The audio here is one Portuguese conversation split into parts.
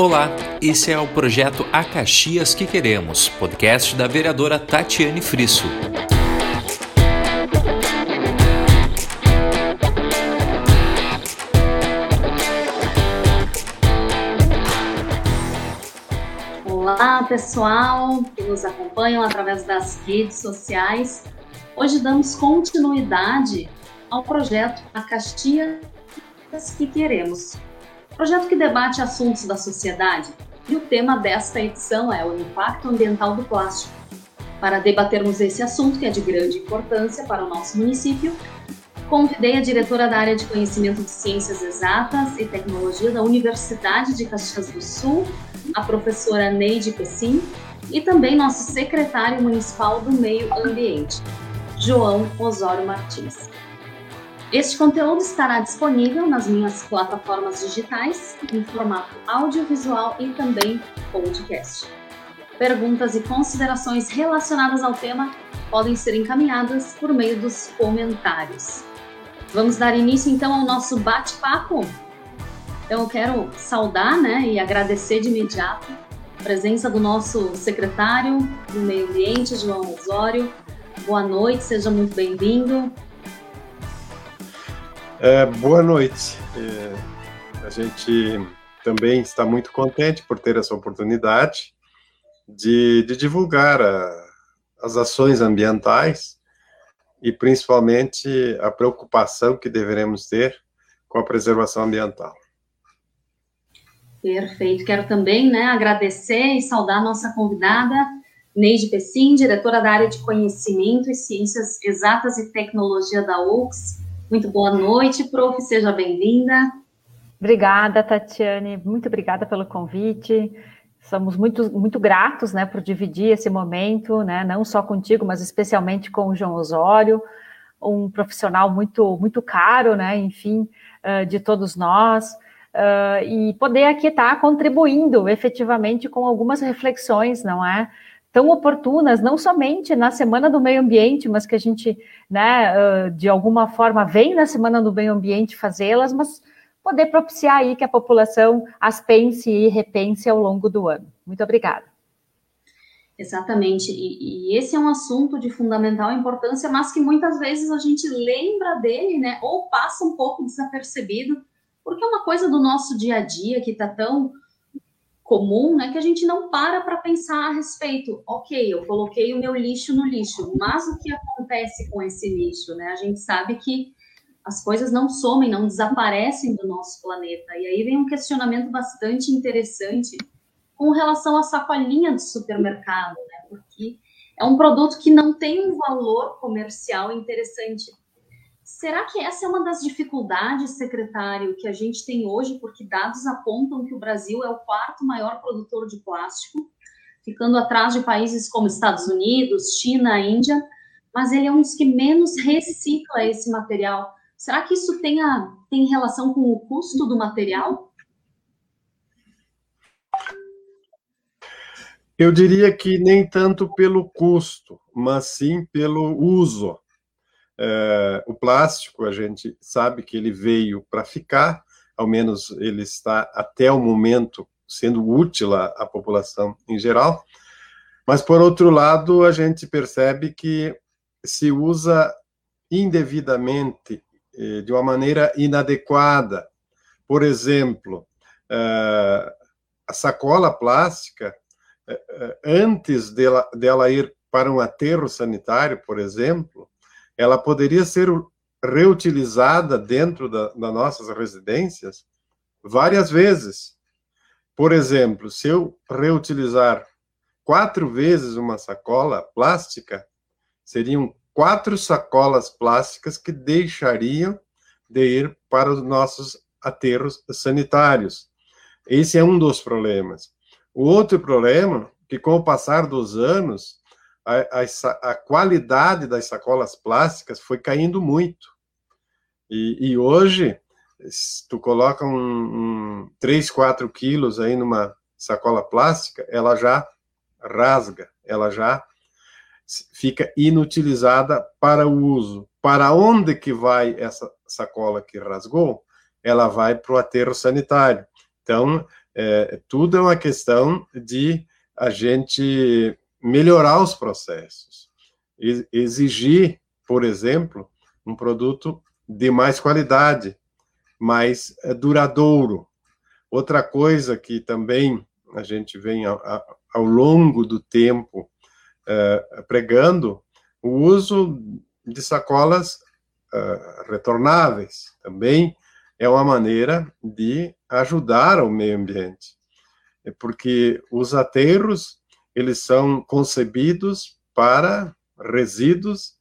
Olá, esse é o projeto A que Queremos, podcast da vereadora Tatiane Frisso. Olá, pessoal que nos acompanham através das redes sociais. Hoje damos continuidade ao projeto A que Queremos, projeto que debate assuntos da sociedade e o tema desta edição é o impacto ambiental do plástico. Para debatermos esse assunto, que é de grande importância para o nosso município, convidei a diretora da área de conhecimento de ciências exatas e tecnologia da Universidade de Caxias do Sul, a professora Neide Pessim, e também nosso secretário municipal do Meio Ambiente, João Osório Martins. Este conteúdo estará disponível nas minhas plataformas digitais, em formato audiovisual e também podcast. Perguntas e considerações relacionadas ao tema podem ser encaminhadas por meio dos comentários. Vamos dar início então ao nosso bate-papo. Então eu quero saudar né, e agradecer de imediato a presença do nosso secretário do Meio Ambiente, João Osório. Boa noite, seja muito bem-vindo. É, boa noite. É, a gente também está muito contente por ter essa oportunidade de, de divulgar a, as ações ambientais e principalmente a preocupação que deveremos ter com a preservação ambiental. Perfeito. Quero também né, agradecer e saudar nossa convidada, Neide Pessim, diretora da área de Conhecimento e Ciências Exatas e Tecnologia da UX, muito boa noite, prof. Seja bem-vinda. Obrigada, Tatiane. Muito obrigada pelo convite. Somos muito, muito gratos né, por dividir esse momento, né, não só contigo, mas especialmente com o João Osório, um profissional muito, muito caro, né, enfim, de todos nós, uh, e poder aqui estar tá contribuindo efetivamente com algumas reflexões, não é? Tão oportunas, não somente na Semana do Meio Ambiente, mas que a gente, né, de alguma forma, vem na Semana do Meio Ambiente fazê-las, mas poder propiciar aí que a população as pense e repense ao longo do ano. Muito obrigada. Exatamente, e, e, esse é um assunto de fundamental importância, mas que muitas vezes a gente lembra dele, né, ou passa um pouco desapercebido, porque é uma coisa do nosso dia a dia que está tão comum, né, que a gente não para para pensar a respeito. Ok, eu coloquei o meu lixo no lixo, mas o que acontece com esse lixo, né? A gente sabe que as coisas não somem, não desaparecem do nosso planeta. E aí vem um questionamento bastante interessante com relação à sacolinha do supermercado, né? Porque é um produto que não tem um valor comercial interessante. Será que essa é uma das dificuldades, secretário, que a gente tem hoje, porque dados apontam que o Brasil é o quarto maior produtor de plástico, ficando atrás de países como Estados Unidos, China, Índia, mas ele é um dos que menos recicla esse material. Será que isso tem, a, tem relação com o custo do material? Eu diria que nem tanto pelo custo, mas sim pelo uso. É, o plástico, a gente sabe que ele veio para ficar, ao menos ele está até o momento sendo útil à, à, população em geral, mas por outro lado, a gente percebe que se usa indevidamente, eh, de uma maneira inadequada. Por exemplo, eh, a sacola plástica, eh, antes dela, dela ir para um aterro sanitário, por exemplo, ela poderia ser reutilizada dentro da, das nossas residências várias vezes. Por exemplo, se eu reutilizar quatro vezes uma sacola plástica, seriam quatro sacolas plásticas que deixariam de ir para os nossos aterros sanitários. Esse é um dos problemas. O outro problema, que com o passar dos anos, a, a, a, qualidade das sacolas plásticas foi caindo muito. E, e hoje, se tu coloca um, um 3, 4 quilos aí numa sacola plástica, ela já rasga, ela já fica inutilizada para o uso. Para onde que vai essa sacola que rasgou? Ela vai para o aterro sanitário. Então, É, tudo é uma questão de a gente melhorar os processos, exigir, por exemplo, um produto de mais qualidade, mais é, duradouro. Outra coisa que também a gente vem ao, longo do tempo é, pregando, o uso de sacolas uh, retornáveis também é uma maneira de ajudar o meio ambiente, porque os aterros eles são concebidos para resíduos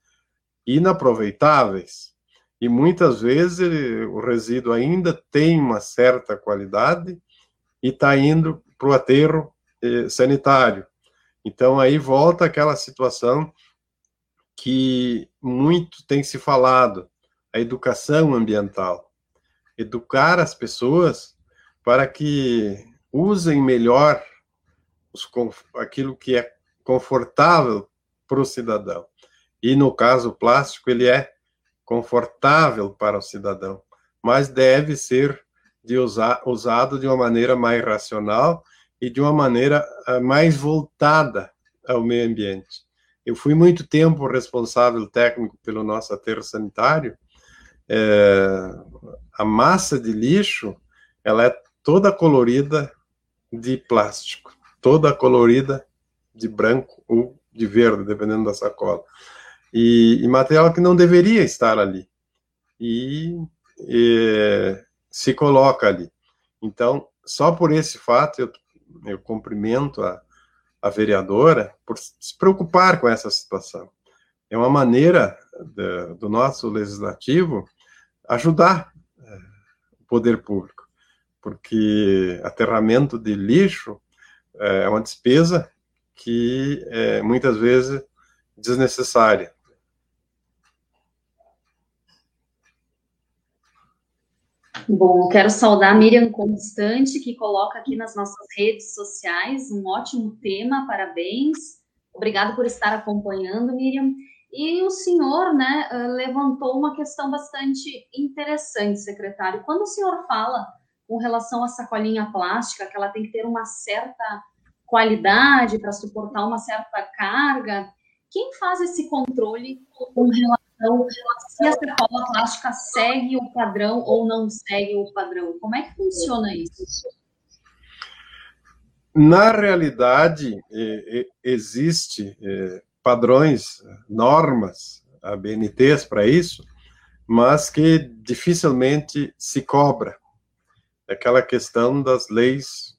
inaproveitáveis e muitas vezes ele, o resíduo ainda tem uma certa qualidade e está indo para o aterro eh, sanitário. Então aí volta aquela situação que muito tem se falado, a educação ambiental. Educar as pessoas para que usem melhor aquilo que é confortável para o cidadão. E no caso o plástico, ele é confortável para o cidadão, mas deve ser de usar, usado de uma maneira mais racional e de uma maneira uh, mais voltada ao meio ambiente. Eu fui muito tempo responsável técnico pelo nosso aterro sanitário. É, a massa de lixo, ela é toda colorida de plástico, toda colorida de branco ou de verde, dependendo da sacola. E, e material que não deveria estar ali. E, e, se coloca ali. Então, só por esse fato, eu, eu cumprimento a, a vereadora por se preocupar com essa situação. É uma maneira do nosso legislativo ajudar é, o poder público, porque aterramento de lixo é, é uma despesa que é muitas vezes desnecessária. Bom, quero saudar a Miriam Constante, que coloca aqui nas nossas redes sociais um ótimo tema, parabéns. Obrigado por estar acompanhando, Miriam. E o senhor, né, eh, levantou uma questão bastante interessante, secretário. Quando o senhor fala com relação à sacolinha plástica, que ela tem que ter uma certa qualidade para suportar uma certa carga, quem faz esse controle com relação se a sacola plástica segue o padrão ou não segue o padrão, como é que funciona isso? Na realidade, existe padrões, normas, ABNTs para isso, mas que dificilmente se cobra. Aquela questão das leis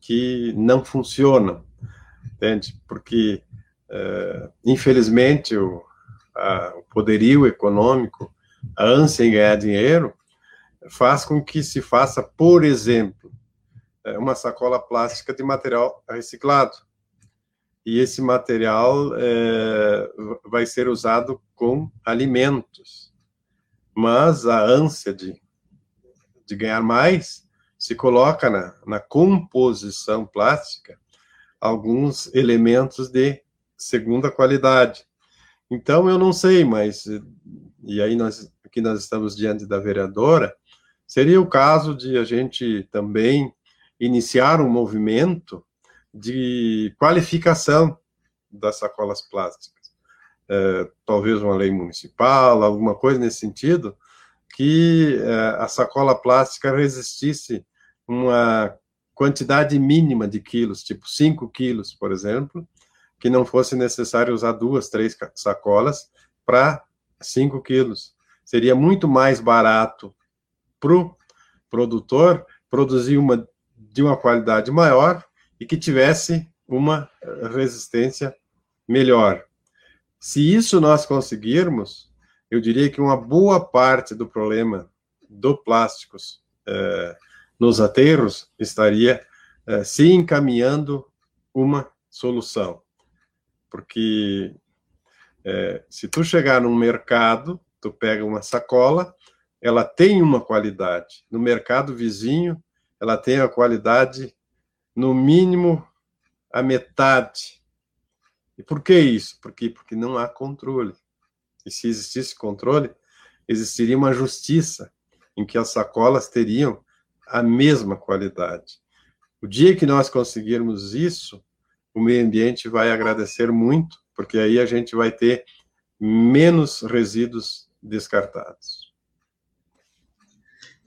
que não funcionam, entende? Porque, infelizmente, o, a, o poderio econômico, a ânsia em ganhar dinheiro, faz com que se faça, por exemplo, é, uma sacola plástica de material reciclado. E esse material é, vai ser usado com alimentos. Mas a ânsia de, de ganhar mais se coloca na, na composição plástica alguns elementos de segunda qualidade. Então, eu não sei, mas, e aí nós, aqui nós estamos diante da vereadora, seria o caso de a gente também iniciar um movimento de qualificação das sacolas plásticas. É, talvez uma lei municipal, alguma coisa nesse sentido, que é, a sacola plástica resistisse uma quantidade mínima de quilos, tipo 5 quilos, por exemplo, que não fosse necessário usar duas, três sacolas para 5 quilos. Seria muito mais barato para o produtor produzir uma de uma qualidade maior e que tivesse uma resistência melhor. Se isso nós conseguirmos, eu diria que uma boa parte do problema do plásticos eh, nos aterros estaria eh, se encaminhando uma solução porque é, se tu chegar num mercado, tu pega uma sacola, ela tem uma qualidade. No mercado vizinho, ela tem a qualidade, no mínimo, a metade. E por que isso? Porque, porque não há controle. E se existisse controle, existiria uma justiça em que as sacolas teriam a mesma qualidade. O dia que nós conseguirmos isso, o meio ambiente vai agradecer muito, porque aí a gente vai ter menos resíduos descartados.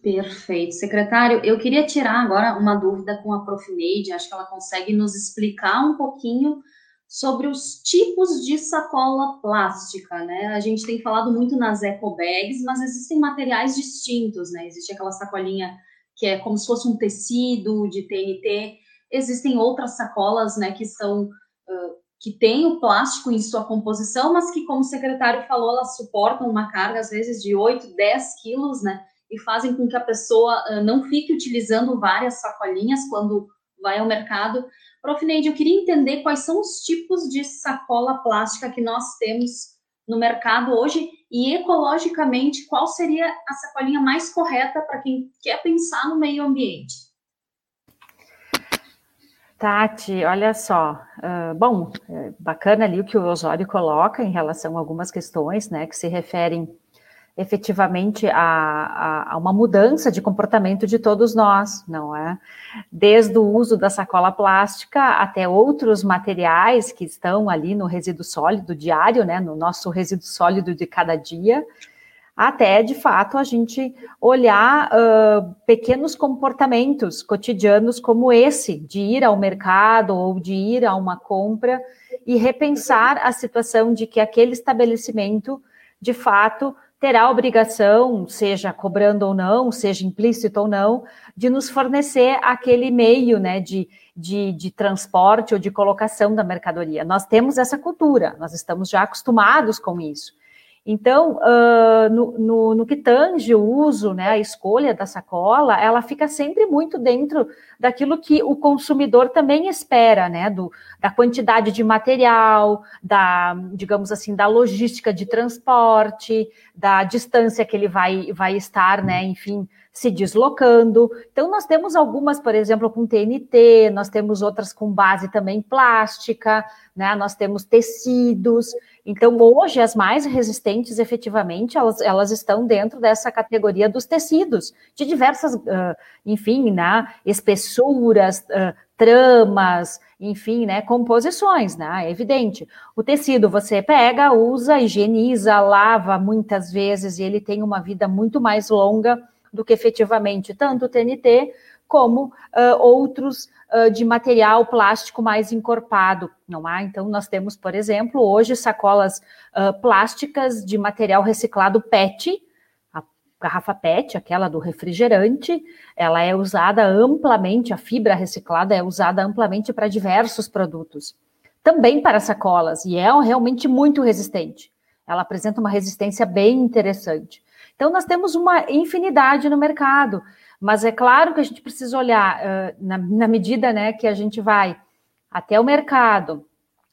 Perfeito. Secretário, eu queria tirar agora uma dúvida com a Profineide, acho que ela consegue nos explicar um pouquinho sobre os tipos de sacola plástica, né? A gente tem falado muito nas eco bags, mas existem materiais distintos, né? Existe aquela sacolinha que é como se fosse um tecido de TNT. Existem outras sacolas, né, que são uh, que têm o plástico em sua composição, mas que, como o secretário falou, elas suportam uma carga às vezes de 8, 10 quilos, né? E fazem com que a pessoa uh, não fique utilizando várias sacolinhas quando vai ao mercado. Profineide, eu queria entender quais são os tipos de sacola plástica que nós temos no mercado hoje e ecologicamente qual seria a sacolinha mais correta para quem quer pensar no meio ambiente. Tati, olha só, uh, bom, é bacana ali o que o Osório coloca em relação a algumas questões, né, que se referem efetivamente a, a, uma mudança de comportamento de todos nós, não é? Desde o uso da sacola plástica até outros materiais que estão ali no resíduo sólido diário, né, no nosso resíduo sólido de cada dia, até de fato a gente olhar uh, pequenos comportamentos cotidianos como esse, de ir ao mercado ou de ir a uma compra e repensar a situação de que aquele estabelecimento de fato terá a obrigação, seja cobrando ou não, seja implícito ou não, de nos fornecer aquele meio né, de, de, de, transporte ou de colocação da mercadoria. Nós temos essa cultura, nós estamos já acostumados com isso. Então, uh, no, no, no, que tange o uso, né, a escolha da sacola, ela fica sempre muito dentro daquilo que o consumidor também espera, né, do, da quantidade de material, da, digamos assim, da logística de transporte, da distância que ele vai, vai estar, né, enfim, se deslocando. Então, nós temos algumas, por exemplo, com TNT, nós temos outras com base também plástica, né, nós temos tecidos. Então, hoje, as mais resistentes, efetivamente, elas, elas estão dentro dessa categoria dos tecidos, de diversas, uh, enfim, né, espessuras, uh, tramas, enfim, né, composições, né, é evidente. O tecido você pega, usa, higieniza, lava muitas vezes, e ele tem uma vida muito mais longa do que efetivamente tanto o TNT como uh, outros uh, de material plástico mais encorpado, não há? Então, nós temos, por exemplo, hoje sacolas uh, plásticas de material reciclado PET, a garrafa PET, aquela do refrigerante, ela é usada amplamente, a fibra reciclada é usada amplamente para diversos produtos. Também para sacolas, e é realmente muito resistente. Ela apresenta uma resistência bem interessante. Então, nós temos uma infinidade no mercado. Mas é claro que a gente precisa olhar uh, na, na, medida né, que a gente vai até o mercado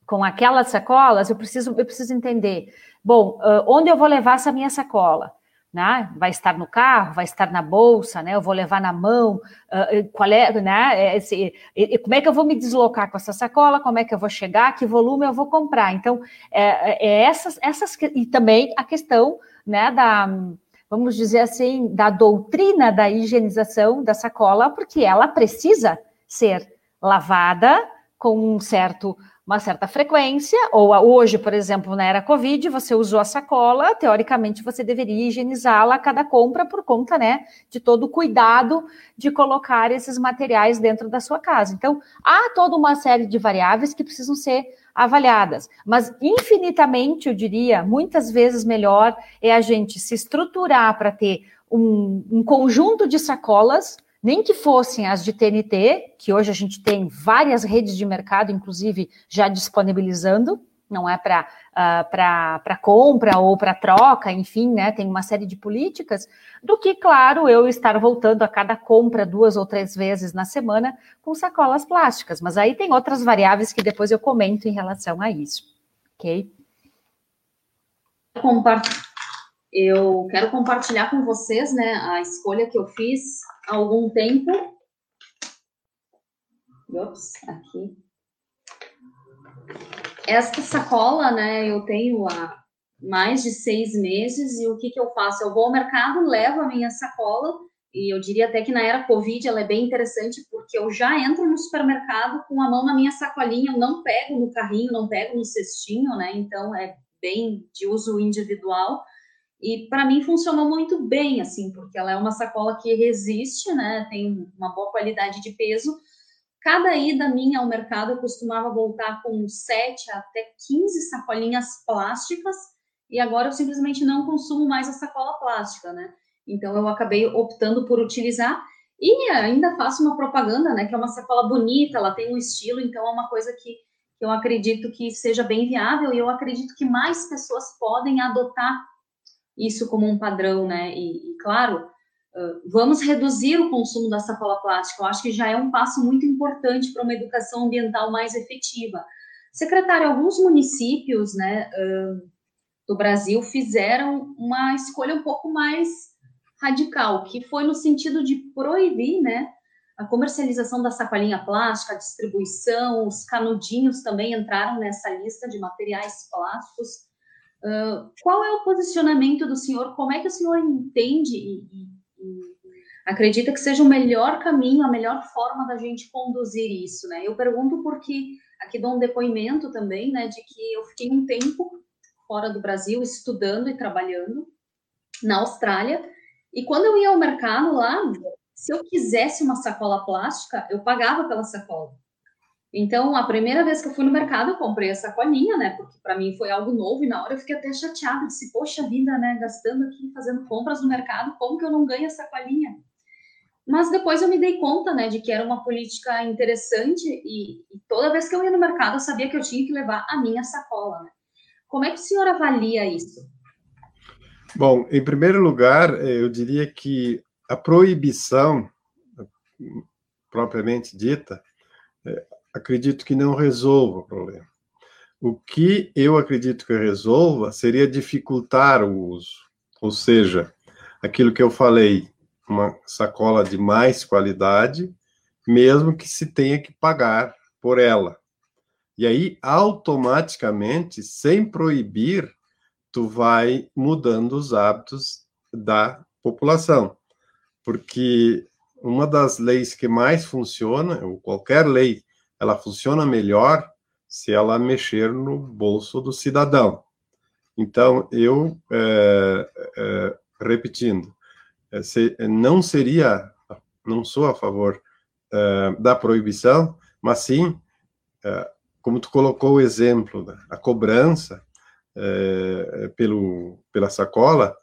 com aquelas sacolas, eu preciso, eu preciso entender, bom, uh, onde eu vou levar essa minha sacola? Né? Vai estar no carro, vai estar na bolsa, né? Eu vou levar na mão, uh, qual é, né? Esse, como é que eu vou me deslocar com essa sacola? Como é que eu vou chegar? Que volume eu vou comprar? Então, é, é essas, essas e também a questão, né, da vamos dizer assim, da doutrina da higienização da sacola, porque ela precisa ser lavada com um certo, uma certa frequência, ou hoje, por exemplo, na era Covid, você usou a sacola, teoricamente você deveria higienizá-la a cada compra por conta, né, de todo o cuidado de colocar esses materiais dentro da sua casa. Então, há toda uma série de variáveis que precisam ser avaliadas. Mas infinitamente, eu diria, muitas vezes melhor é a gente se estruturar para ter um, um, conjunto de sacolas, nem que fossem as de TNT, que hoje a gente tem várias redes de mercado, inclusive, já disponibilizando, não é para uh, para compra ou para troca, enfim, né? Tem uma série de políticas, do que, claro, eu estar voltando a cada compra duas ou três vezes na semana com sacolas plásticas. Mas aí tem outras variáveis que depois eu comento em relação a isso. Ok? Eu quero compartilhar com vocês né, a escolha que eu fiz há algum tempo. Ops, aqui esta sacola, né, eu tenho há mais de seis meses e o que, que eu faço? Eu vou ao mercado, levo a minha sacola e eu diria até que na era Covid ela é bem interessante, porque eu já entro no supermercado com a mão na minha sacolinha, eu não pego no carrinho, não pego no cestinho, né? Então é bem de uso individual. E para mim funcionou muito bem, assim, porque ela é uma sacola que resiste, né? Tem uma boa qualidade de peso. Cada ida minha ao mercado eu costumava voltar com 7 até 15 sacolinhas plásticas, e agora eu simplesmente não consumo mais a sacola plástica, né? Então eu acabei optando por utilizar e ainda faço uma propaganda, né? Que é uma sacola bonita, ela tem um estilo, então é uma coisa que eu acredito que seja bem viável e eu acredito que mais pessoas podem adotar isso como um padrão, né? E, e claro, vamos reduzir o consumo da sacola plástica. Eu acho que já é um passo muito importante para uma educação ambiental mais efetiva. Secretário, alguns municípios, né, do Brasil fizeram uma escolha um pouco mais radical, que foi no sentido de proibir, né, a comercialização da sacolinha plástica, a distribuição, os canudinhos também entraram nessa lista de materiais plásticos. Qual é o posicionamento do senhor? Como é que o senhor entende e, e, e, acredita que seja o melhor caminho, a melhor forma da gente conduzir isso, né? Eu pergunto porque aqui dou um depoimento também, né, de que eu fiquei um tempo fora do Brasil estudando e trabalhando na Austrália e quando eu ia ao mercado lá, se eu quisesse uma sacola plástica, eu pagava pela sacola. Então, a primeira vez que eu fui no mercado, eu comprei a sacolinha, né? Porque para mim foi algo novo e na hora eu fiquei até chateada, disse, poxa vida, né? Gastando aqui, fazendo compras no mercado, como que eu não ganho a sacolinha? Mas depois eu me dei conta, né, de que era uma política interessante e, e toda vez que eu ia no mercado, eu sabia que eu tinha que levar a minha sacola, né? Como é que o senhor avalia isso? Bom, em primeiro lugar, eh, eu diria que a proibição, propriamente dita, eh, acredito que não resolva o problema. O que eu acredito que resolva seria dificultar o uso, ou seja, aquilo que eu falei, uma sacola de mais qualidade, mesmo que se tenha que pagar por ela. E aí, automaticamente, sem proibir, tu vai mudando os hábitos da população. Porque uma das leis que mais funciona, ou qualquer lei, ela funciona melhor se ela mexer no bolso do cidadão. Então, eu, é, é, repetindo, é, se, não seria, não sou a favor é, da proibição, mas sim, é, como tu colocou o exemplo, a cobrança, é, pelo, pela sacola,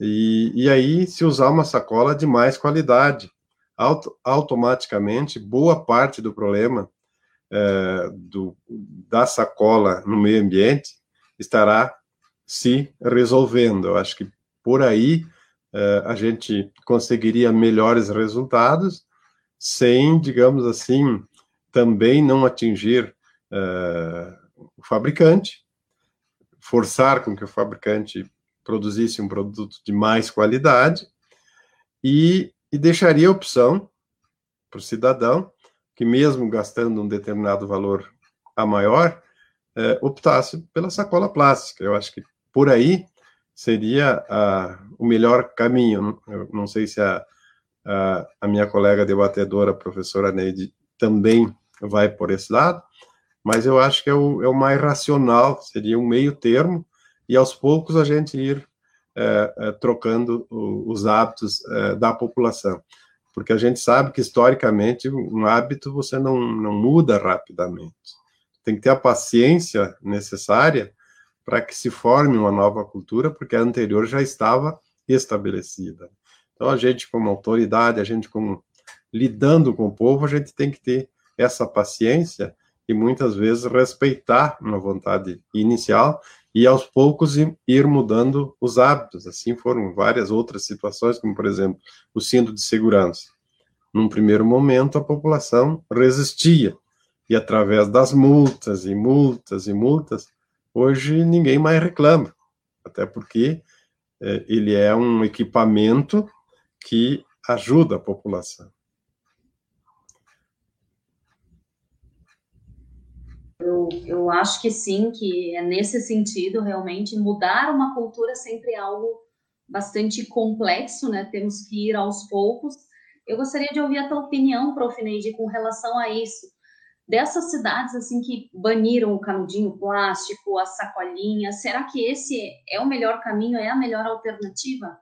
e, e aí se usar uma sacola de mais qualidade. Auto, automaticamente, boa parte do problema é, do, da sacola no meio ambiente estará se resolvendo. Eu acho que por aí é, a gente conseguiria melhores resultados sem, digamos assim, também não atingir é, o fabricante, forçar com que o fabricante produzisse um produto de mais qualidade e, e deixaria a opção para o cidadão que, mesmo gastando um determinado valor a maior, é, optasse pela sacola plástica. Eu acho que por aí seria o melhor caminho. Eu não sei se a, a, a minha colega debatedora, a professora Neide, também vai por esse lado, mas eu acho que é o, é o mais racional, seria um meio termo, e aos poucos a gente ir é, é, trocando o, os hábitos é, da população. Porque a gente sabe que, historicamente, um hábito você não, não muda rapidamente. Tem que ter a paciência necessária para que se forme uma nova cultura, porque a anterior já estava estabelecida. Então, a gente, como autoridade, a gente, como lidando com o povo, a gente tem que ter essa paciência e muitas vezes respeitar uma vontade inicial e aos poucos ir mudando os hábitos. Assim foram várias outras situações, como por exemplo o cinto de segurança. Num primeiro momento a população resistia e através das multas e multas e multas, hoje ninguém mais reclama, até porque é, ele é um equipamento que ajuda a população. Eu, eu acho que sim, que é nesse sentido, realmente, mudar uma cultura sempre é algo bastante complexo, né? Temos que ir aos poucos. Eu gostaria de ouvir a tua opinião, Profineide, com relação a isso. Dessas cidades assim que baniram o canudinho plástico, a sacolinha, será que esse é o melhor caminho, é a melhor alternativa?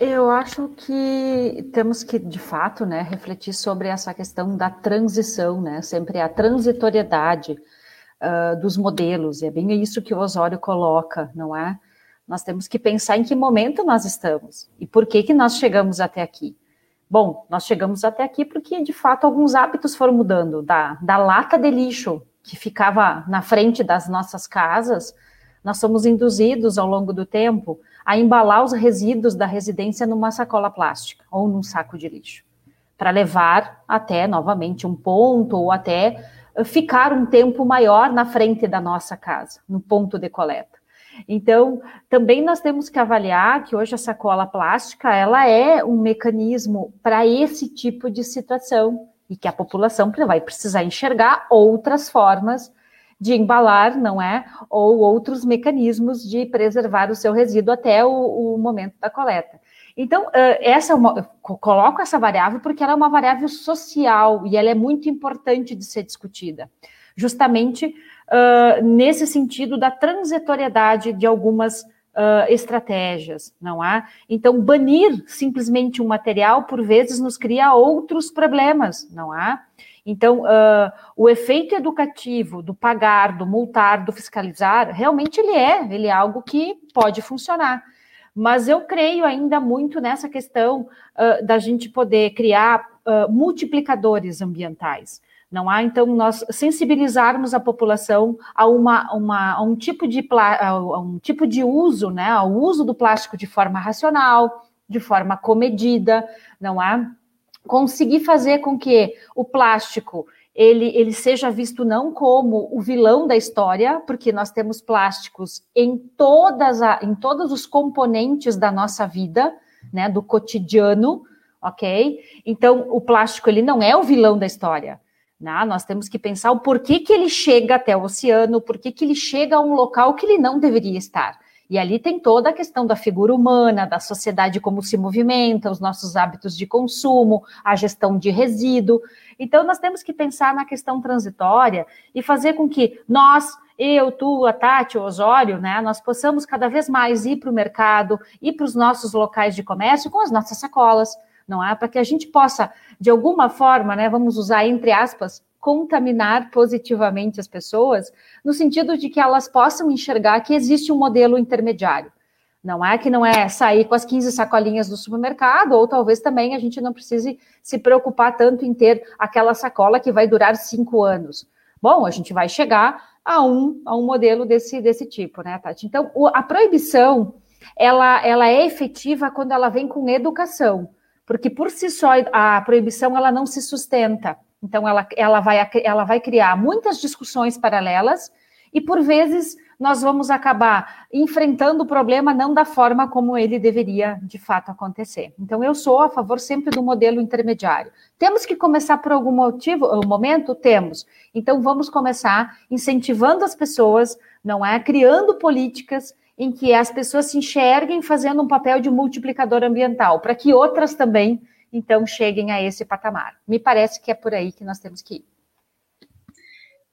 Eu acho que temos que, de fato, né, refletir sobre essa questão da transição, né, sempre a transitoriedade uh, dos modelos, e é bem isso que o Osório coloca, não é? Nós temos que pensar em que momento nós estamos e por que, que nós chegamos até aqui. Bom, nós chegamos até aqui porque, de fato, alguns hábitos foram mudando. Da, da lata de lixo que ficava na frente das nossas casas, nós somos induzidos ao longo do tempo a embalar os resíduos da residência numa sacola plástica ou num saco de lixo, para levar até novamente um ponto ou até ficar um tempo maior na frente da nossa casa, no ponto de coleta. Então, também nós temos que avaliar que hoje a sacola plástica ela é um mecanismo para esse tipo de situação e que a população vai precisar enxergar outras formas de embalar, não é? Ou outros mecanismos de preservar o seu resíduo até o, o momento da coleta. Então, essa é uma, coloco essa variável porque ela é uma variável social e ela é muito importante de ser discutida, justamente uh, nesse sentido da transitoriedade de algumas uh, estratégias, não é? Então, banir simplesmente um material, por vezes, nos cria outros problemas, não é? Então, uh, o efeito educativo do pagar, do multar, do fiscalizar, realmente ele é, ele é algo que pode funcionar. Mas eu creio ainda muito nessa questão uh, da gente poder criar uh, multiplicadores ambientais. Não há, então, nós sensibilizarmos a população a, uma, uma, a um, tipo de, um tipo de uso, né, ao uso do plástico de forma racional, de forma comedida, não há? Conseguir fazer com que o plástico ele, ele seja visto não como o vilão da história, porque nós temos plásticos em todas a, em todos os componentes da nossa vida, né, do cotidiano, ok? Então o plástico ele não é o vilão da história. Né? Nós temos que pensar o porquê que ele chega até o oceano, porquê que ele chega a um local que ele não deveria estar. E ali tem toda a questão da figura humana, da sociedade como se movimenta, os nossos hábitos de consumo, a gestão de resíduo. Então, nós temos que pensar na questão transitória e fazer com que nós, eu, tu, a Tati, o Osório, né, nós possamos cada vez mais ir para o mercado, ir para os nossos locais de comércio com as nossas sacolas, não é? Para que a gente possa, de alguma forma, né, vamos usar entre aspas, contaminar positivamente as pessoas, no sentido de que elas possam enxergar que existe um modelo intermediário. Não é que não é sair com as 15 sacolinhas do supermercado, ou talvez também a gente não precise se preocupar tanto em ter aquela sacola que vai durar cinco anos. Bom, a gente vai chegar a um, a um modelo desse, desse tipo, né, Tati? Então, a proibição, ela, ela é efetiva quando ela vem com educação, porque por si só a proibição ela não se sustenta. Então, ela, ela, vai, ela vai criar muitas discussões paralelas e, por vezes, nós vamos acabar enfrentando o problema não da forma como ele deveria, de fato, acontecer. Então, eu sou a favor sempre do modelo intermediário. Temos que começar por algum motivo, um momento? Temos. Então, vamos começar incentivando as pessoas, não é? Criando políticas em que as pessoas se enxerguem fazendo um papel de multiplicador ambiental, para que outras também então cheguem a esse patamar. Me parece que é por aí que nós temos que ir.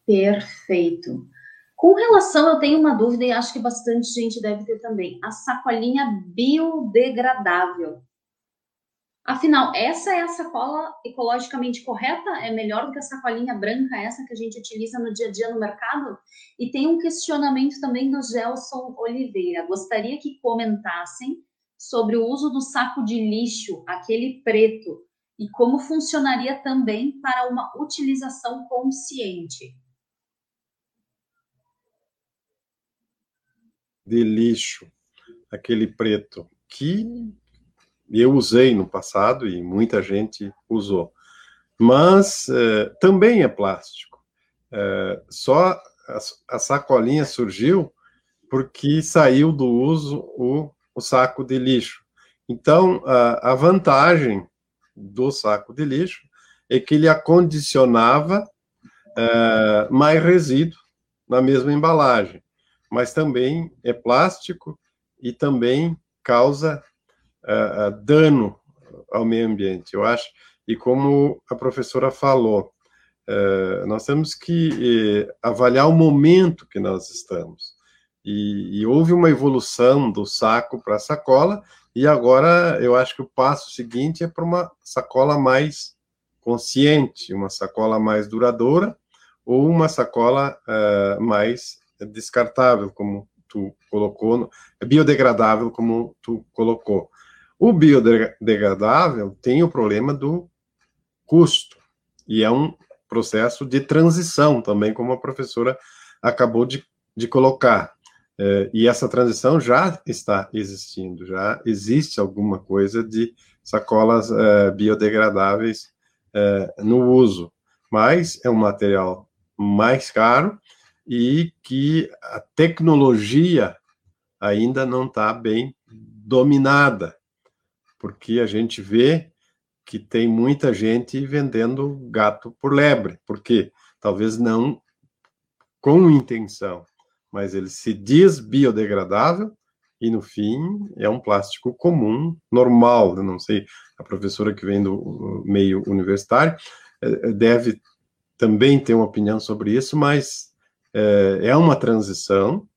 Perfeito. Com relação, eu tenho uma dúvida e acho que bastante gente deve ter também. A sacolinha biodegradável. Afinal, essa é a sacola ecologicamente correta? É melhor do que a sacolinha branca, essa que a gente utiliza no dia a dia no mercado? E tem um questionamento também do Gelson Oliveira. Gostaria que comentassem sobre o uso do saco de lixo, aquele preto, e como funcionaria também para uma utilização consciente. De lixo, aquele preto, que eu usei no passado e muita gente usou. Mas eh, também é plástico. Eh, só a, a sacolinha surgiu porque saiu do uso o o saco de lixo. Então, a, vantagem do saco de lixo é que ele acondicionava é, mais resíduo na mesma embalagem, mas também é plástico e também causa uh, uh, dano ao meio ambiente. Eu acho, e como a professora falou, nós temos que eh, avaliar o momento que nós estamos. E, e houve uma evolução do saco para a sacola, e agora eu acho que o passo seguinte é para uma sacola mais consciente, uma sacola mais duradoura, ou uma sacola uh, mais descartável, como tu colocou, biodegradável, como tu colocou. O biodegradável tem o problema do custo, e é um processo de transição também, como a professora acabou de, de colocar. É, e essa transição já está existindo, já existe alguma coisa de sacolas é, biodegradáveis é, no uso, mas é um material mais caro e que a tecnologia ainda não está bem dominada, porque a gente vê que tem muita gente vendendo gato por lebre, porque talvez não com intenção, mas ele se diz biodegradável e no fim é um plástico comum, normal. Eu não sei, a professora que vem do meio universitário eh, deve também ter uma opinião sobre isso, mas é, é uma transição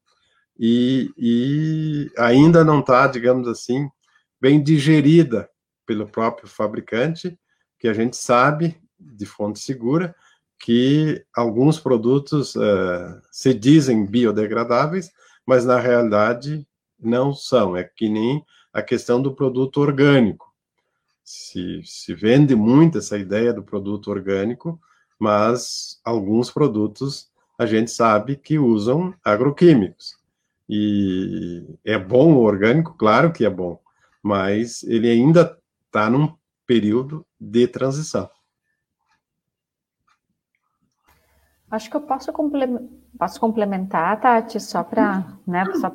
e, e ainda não está, digamos assim, bem digerida pelo próprio fabricante, que a gente sabe, de fonte segura, que alguns produtos uh, se dizem biodegradáveis, mas na realidade não são. É que nem a questão do produto orgânico. Se, se vende muito essa ideia do produto orgânico, mas alguns produtos a gente sabe que usam agroquímicos. E é bom o orgânico? Claro que é bom, mas ele ainda está num período de transição. Acho que eu posso, posso complementar, Tati, só para né, só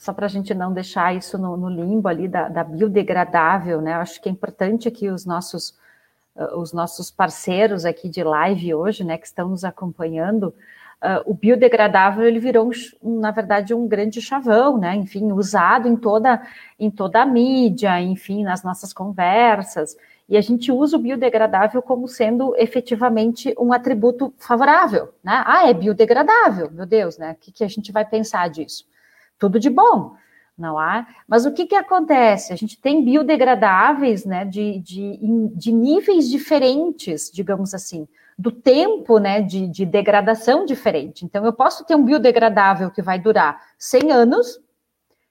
só a gente não deixar isso no, no limbo ali da, da, biodegradável, né? Acho que é importante aqui os nossos, uh, os nossos parceiros aqui de live hoje, né, que estão nos acompanhando, uh, o biodegradável ele virou, um, na verdade, um grande chavão, né? Enfim, usado em toda, em toda a mídia, enfim, nas nossas conversas. E a gente usa o biodegradável como sendo efetivamente um atributo favorável, né? Ah, é biodegradável, meu Deus, né? O que, que a gente vai pensar disso? Tudo de bom, não há. Mas o que, que acontece? A gente tem biodegradáveis, né, de, de, de níveis diferentes, digamos assim do tempo né, de, de degradação diferente. Então, eu posso ter um biodegradável que vai durar 100 anos,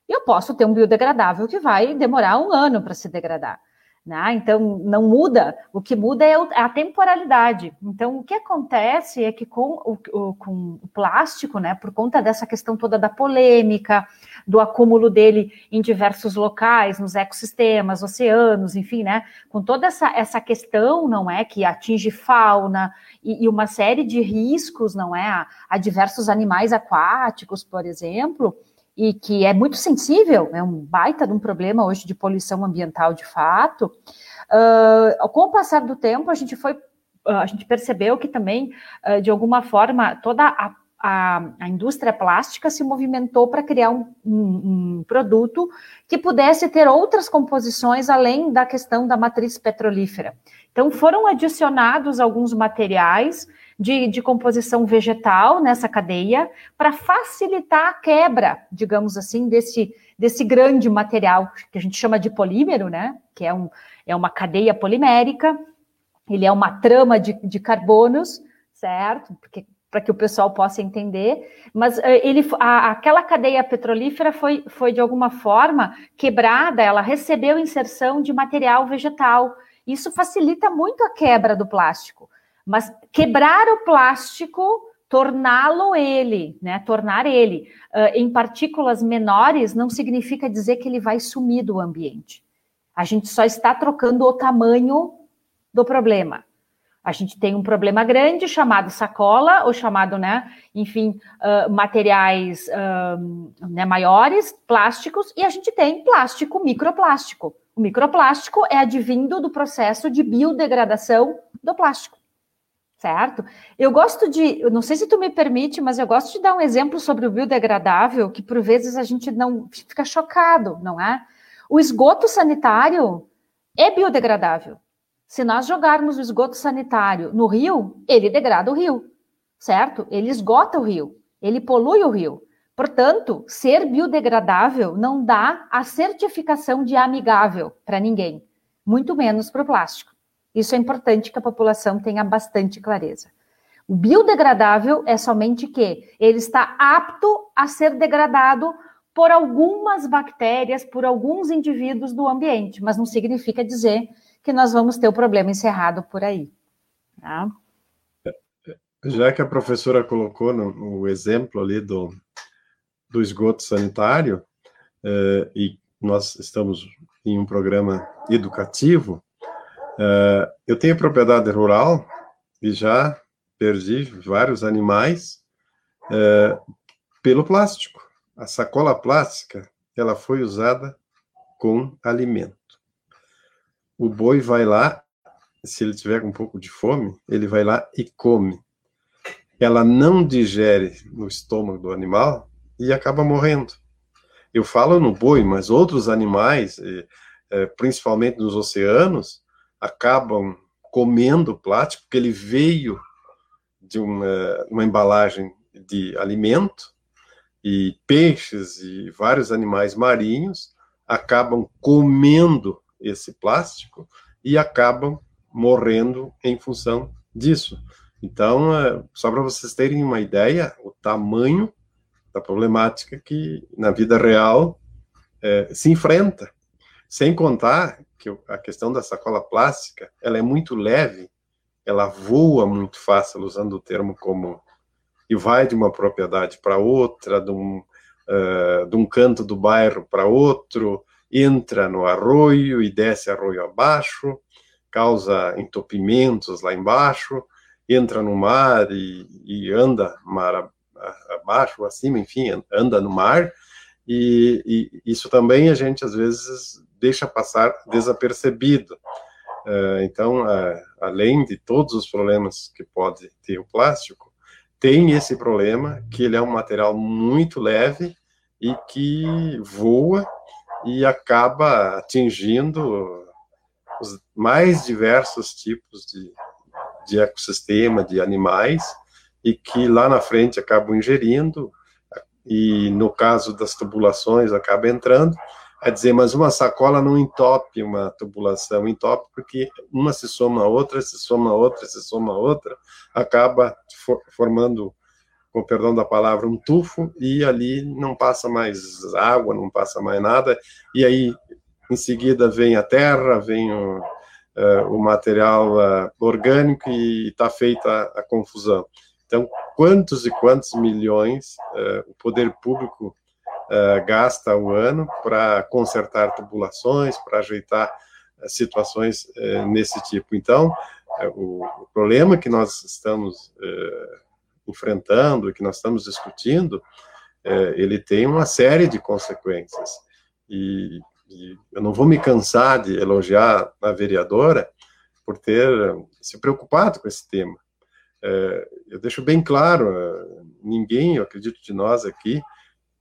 e eu posso ter um biodegradável que vai demorar um ano para se degradar. Né? Então, não muda, o que muda é, é a temporalidade. Então, o que acontece é que com o, o, com o plástico, né, por conta dessa questão toda da polêmica, do acúmulo dele em diversos locais, nos ecossistemas, oceanos, enfim, né, com toda essa, essa questão, não é, que atinge fauna e, e uma série de riscos, não é, a, a diversos animais aquáticos, por exemplo, e que é muito sensível, é um baita de um problema hoje de poluição ambiental de fato. Uh, com o passar do tempo, a gente foi, uh, a gente percebeu que também, uh, de alguma forma, toda a, a, a indústria plástica se movimentou para criar um, um, um, produto que pudesse ter outras composições além da questão da matriz petrolífera. Então, foram adicionados alguns materiais de, de composição vegetal nessa cadeia para facilitar a quebra, digamos assim, desse, desse grande material que a gente chama de polímero, né? Que é, um, é uma cadeia polimérica, ele é uma trama de, de carbonos, certo? Porque para que o pessoal possa entender, mas uh, ele, a, aquela cadeia petrolífera foi, foi de alguma forma quebrada, ela recebeu inserção de material vegetal. Isso facilita muito a quebra do plástico. Mas quebrar o plástico, torná-lo ele, né? Tornar ele uh, em partículas menores não significa dizer que ele vai sumir do ambiente. A gente só está trocando o tamanho do problema. A gente tem um problema grande chamado sacola, ou chamado, né, enfim, uh, materiais uh, né, maiores, plásticos, e a gente tem plástico, microplástico. O microplástico é advindo do processo de biodegradação do plástico certo? Eu gosto de, eu não sei se tu me permite, mas eu gosto de dar um exemplo sobre o biodegradável que por vezes a gente não fica chocado, não é? O esgoto sanitário é biodegradável. Se nós jogarmos o esgoto sanitário no rio, ele degrada o rio, certo? Ele esgota o rio, ele polui o rio. Portanto, ser biodegradável não dá a certificação de amigável para ninguém, muito menos para o plástico. Isso é importante que a população tenha bastante clareza. O biodegradável é somente que ele está apto a ser degradado por algumas bactérias, por alguns indivíduos do ambiente, mas não significa dizer que nós vamos ter o problema encerrado por aí. Tá? Já que a professora colocou no, no exemplo ali do, do esgoto sanitário, eh, e nós estamos em um programa educativo, eh, eu tenho propriedade rural e já perdi vários animais é, pelo plástico. A sacola plástica, ela foi usada com alimento. O boi vai lá, se ele tiver um pouco de fome, ele vai lá e come. Ela não digere no estômago do animal e acaba morrendo. Eu falo no boi, mas outros animais, é, principalmente nos oceanos, acabam comendo plástico, porque ele veio de uma, uma embalagem de alimento e peixes e vários animais marinhos acabam comendo esse plástico e acabam morrendo em função disso. Então, é, só para vocês terem uma ideia, o tamanho da problemática que na vida real é, se enfrenta. Sem contar que a questão da sacola plástica, ela é muito leve ela voa muito fácil, usando o termo comum, e vai de uma propriedade para outra, de um, uh, de um canto do bairro para outro, entra no arroio e desce arroio abaixo, causa entopimentos lá embaixo, entra no mar e, e anda mar abaixo, acima, enfim, anda no mar, e, e, isso também a gente às vezes deixa passar desapercebido. Uh, então, uh, além de todos os problemas que pode ter o plástico, tem esse problema que ele é um material muito leve e que voa e acaba atingindo os mais diversos tipos de, de ecossistema, de animais, e que lá na frente acabam ingerindo, e no caso das tubulações acaba entrando, a dizer, mas uma sacola não entope uma tubulação, entope porque uma se soma a outra, se soma a outra, se soma a outra, acaba for, formando, com perdão da palavra, um tufo, e ali não passa mais água, não passa mais nada, e aí em seguida vem a terra, vem o, uh, o material uh, orgânico e está feita a, a, confusão. Então, quantos e quantos milhões uh, o poder público uh, gasta o ano para consertar tubulações, para ajeitar uh, situações uh, nesse tipo. Então, o, o, problema que nós estamos enfrentando, que nós estamos discutindo, ele tem uma série de consequências. E, e eu não vou me cansar de elogiar a vereadora por ter se preocupado com esse tema. eu deixo bem claro, ninguém, eu acredito de nós aqui,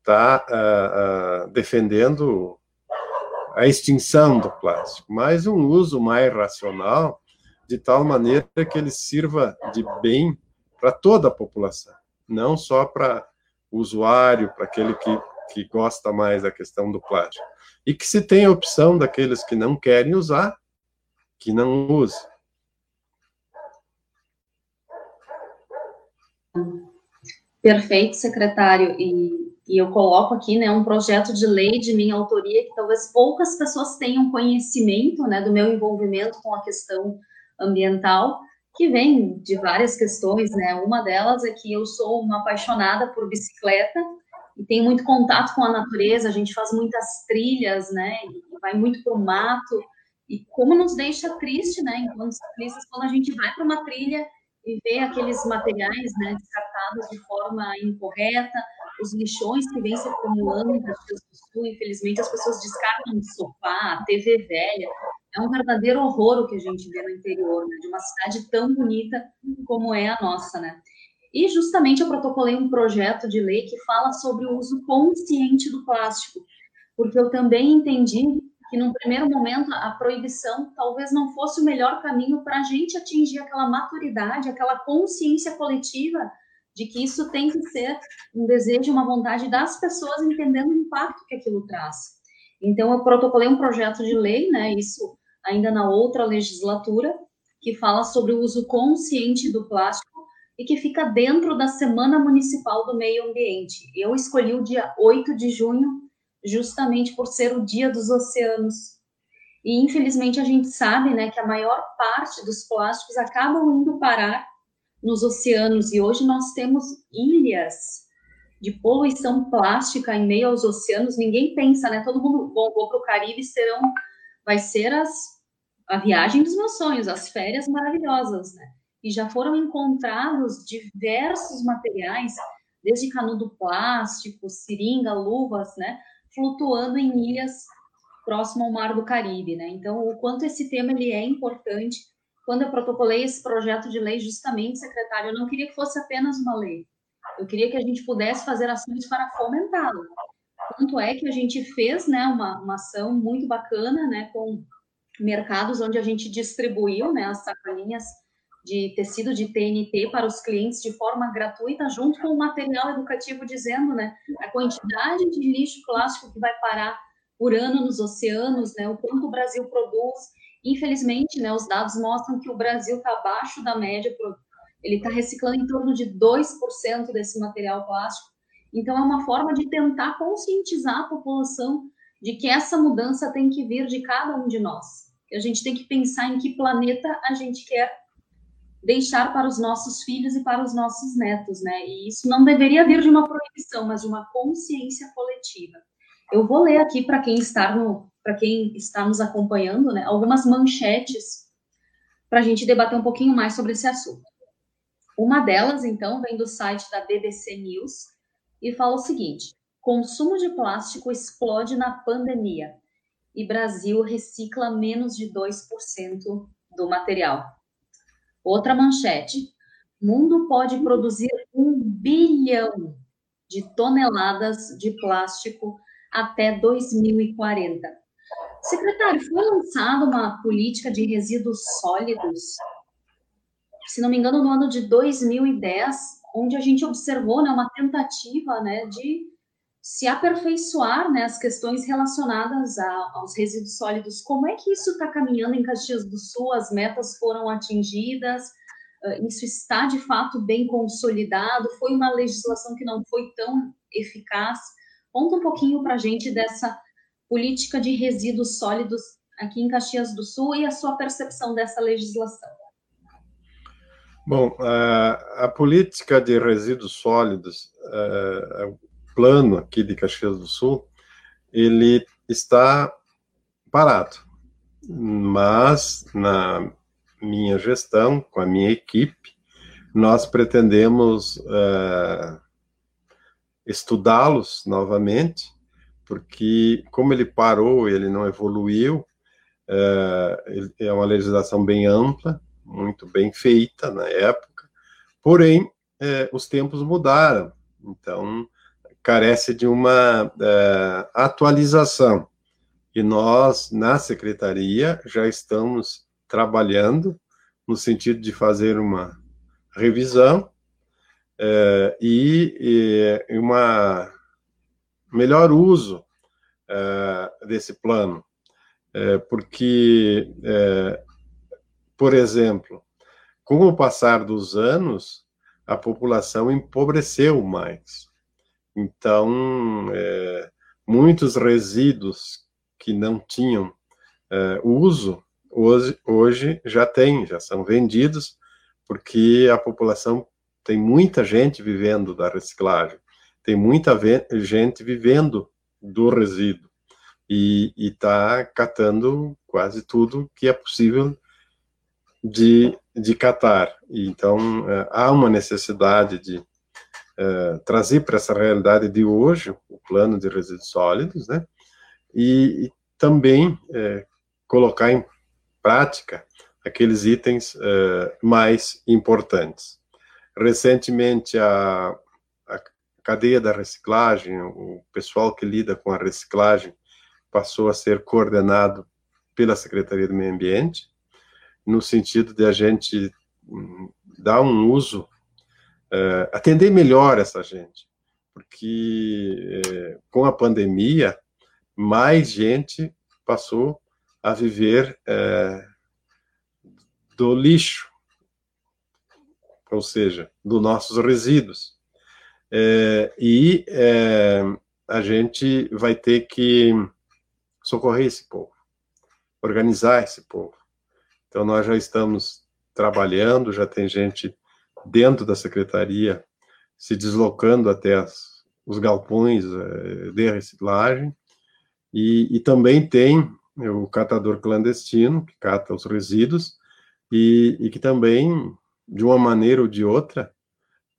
está uh, uh, ah, defendendo a extinção do plástico, mas um uso mais racional, de tal maneira que ele sirva de bem para toda a população, não só para o usuário, para aquele que, que gosta mais da questão do plástico. E que se tem a opção daqueles que não querem usar, que não use. Perfeito, secretário. E e eu coloco aqui, né, um projeto de lei de minha autoria que talvez poucas pessoas tenham conhecimento, né, do meu envolvimento com a questão ambiental, que vem de várias questões, né, uma delas é que eu sou uma apaixonada por bicicleta e tenho muito contato com a natureza, a gente faz muitas trilhas, né, e vai muito para o mato, e como nos deixa triste, né, enquanto ciclistas, quando a gente vai para uma trilha e vê aqueles materiais, né, descartados de forma incorreta, os lixões que vêm se acumulando do Sul, infelizmente as pessoas descartam no sofá, TV velha. É um verdadeiro horror o que a gente vê no interior, né, de uma cidade tão bonita como é a nossa, né? E justamente eu protocolei um projeto de lei que fala sobre o uso consciente do plástico, porque eu também entendi que num primeiro momento a proibição talvez não fosse o melhor caminho para a gente atingir aquela maturidade, aquela consciência coletiva de que isso tem que ser um desejo, uma vontade das pessoas entendendo o impacto que aquilo traz. Então, eu protocolei um projeto de lei, né, isso ainda na outra legislatura, que fala sobre o uso consciente do plástico e que fica dentro da Semana Municipal do Meio Ambiente. Eu escolhi o dia 8 de junho, justamente por ser o Dia dos Oceanos. E infelizmente a gente sabe, né, que a maior parte dos plásticos acabam indo parar nos oceanos e hoje nós temos ilhas de poluição plástica em meio aos oceanos. Ninguém pensa, né? Todo mundo bom, vou para o Caribe serão vai ser as a viagem dos meus sonhos, as férias maravilhosas, né? E já foram encontrados diversos materiais, desde canudo plástico, seringa, luvas, né? Flutuando em ilhas próximo ao Mar do Caribe, né? Então, o quanto esse tema ele é importante. Quando eu protocolei esse projeto de lei, justamente, secretário, eu não queria que fosse apenas uma lei. Eu queria que a gente pudesse fazer ações para fomentá-lo. Tanto é que a gente fez, né, uma, uma ação muito bacana, né, com mercados onde a gente distribuiu né, as sacolinhas de tecido de TNT para os clientes de forma gratuita, junto com o material educativo dizendo né, a quantidade de lixo plástico que vai parar por ano nos oceanos, né, o quanto o Brasil produz. Infelizmente, né, os dados mostram que o Brasil está abaixo da média, ele está reciclando em torno de 2% desse material plástico. Então, é uma forma de tentar conscientizar a população de que essa mudança tem que vir de cada um de nós a gente tem que pensar em que planeta a gente quer deixar para os nossos filhos e para os nossos netos, né? E isso não deveria vir de uma proibição, mas de uma consciência coletiva. Eu vou ler aqui para quem está no, para quem está nos acompanhando, né, algumas manchetes para a gente debater um pouquinho mais sobre esse assunto. Uma delas, então, vem do site da BBC News e fala o seguinte: consumo de plástico explode na pandemia e Brasil recicla menos de 2% do material. Outra manchete: mundo pode produzir um bilhão de toneladas de plástico até 2040. Secretário, foi lançada uma política de resíduos sólidos, se não me engano, no ano de 2010, onde a gente observou né, uma tentativa né, de se aperfeiçoar né, as questões relacionadas a, aos resíduos sólidos. Como é que isso está caminhando em Caxias do Sul? As metas foram atingidas? Uh, isso está de fato bem consolidado? Foi uma legislação que não foi tão eficaz? Conta um pouquinho para a gente dessa política de resíduos sólidos aqui em Caxias do Sul e a sua percepção dessa legislação. Bom, a, política de resíduos sólidos, uh, plano aqui de Caxias do Sul, ele está parado. Mas na minha gestão, com a minha equipe, nós pretendemos uh, estudá-los novamente, porque como ele parou, ele não evoluiu, é uma legislação bem ampla, muito bem feita na época, porém, uh, os tempos mudaram. Então, carece de uma uh, atualização. E nós, na secretaria, já estamos trabalhando no sentido de fazer uma revisão uh, e, e uma melhor uso uh, desse plano, porque, por exemplo, com o passar dos anos, a população empobreceu mais. Então, é, muitos resíduos que não tinham é, uso, hoje, hoje já têm, já são vendidos, porque a população tem muita gente vivendo da reciclagem, tem muita gente vivendo do resíduo e está catando quase tudo que é possível de, de catar. Então, é, há uma necessidade de é, trazer para essa realidade de hoje o plano de resíduos sólidos, né? E, e também é, colocar em prática aqueles itens mais importantes. Recentemente, a cadeia da reciclagem, o pessoal que lida com a reciclagem, passou a ser coordenado pela Secretaria do Meio Ambiente, no sentido de a gente hum, dar um uso, uh, atender melhor essa gente, porque uh, com a pandemia, mais gente passou a viver uh, do lixo, ou seja, dos nossos resíduos. E a gente vai ter que socorrer esse povo, organizar esse povo. Então, nós já estamos trabalhando, já tem gente dentro da secretaria se deslocando até as, os galpões é, de reciclagem, e, e, também tem o catador clandestino, que cata os resíduos, e, e que também, de uma maneira ou de outra,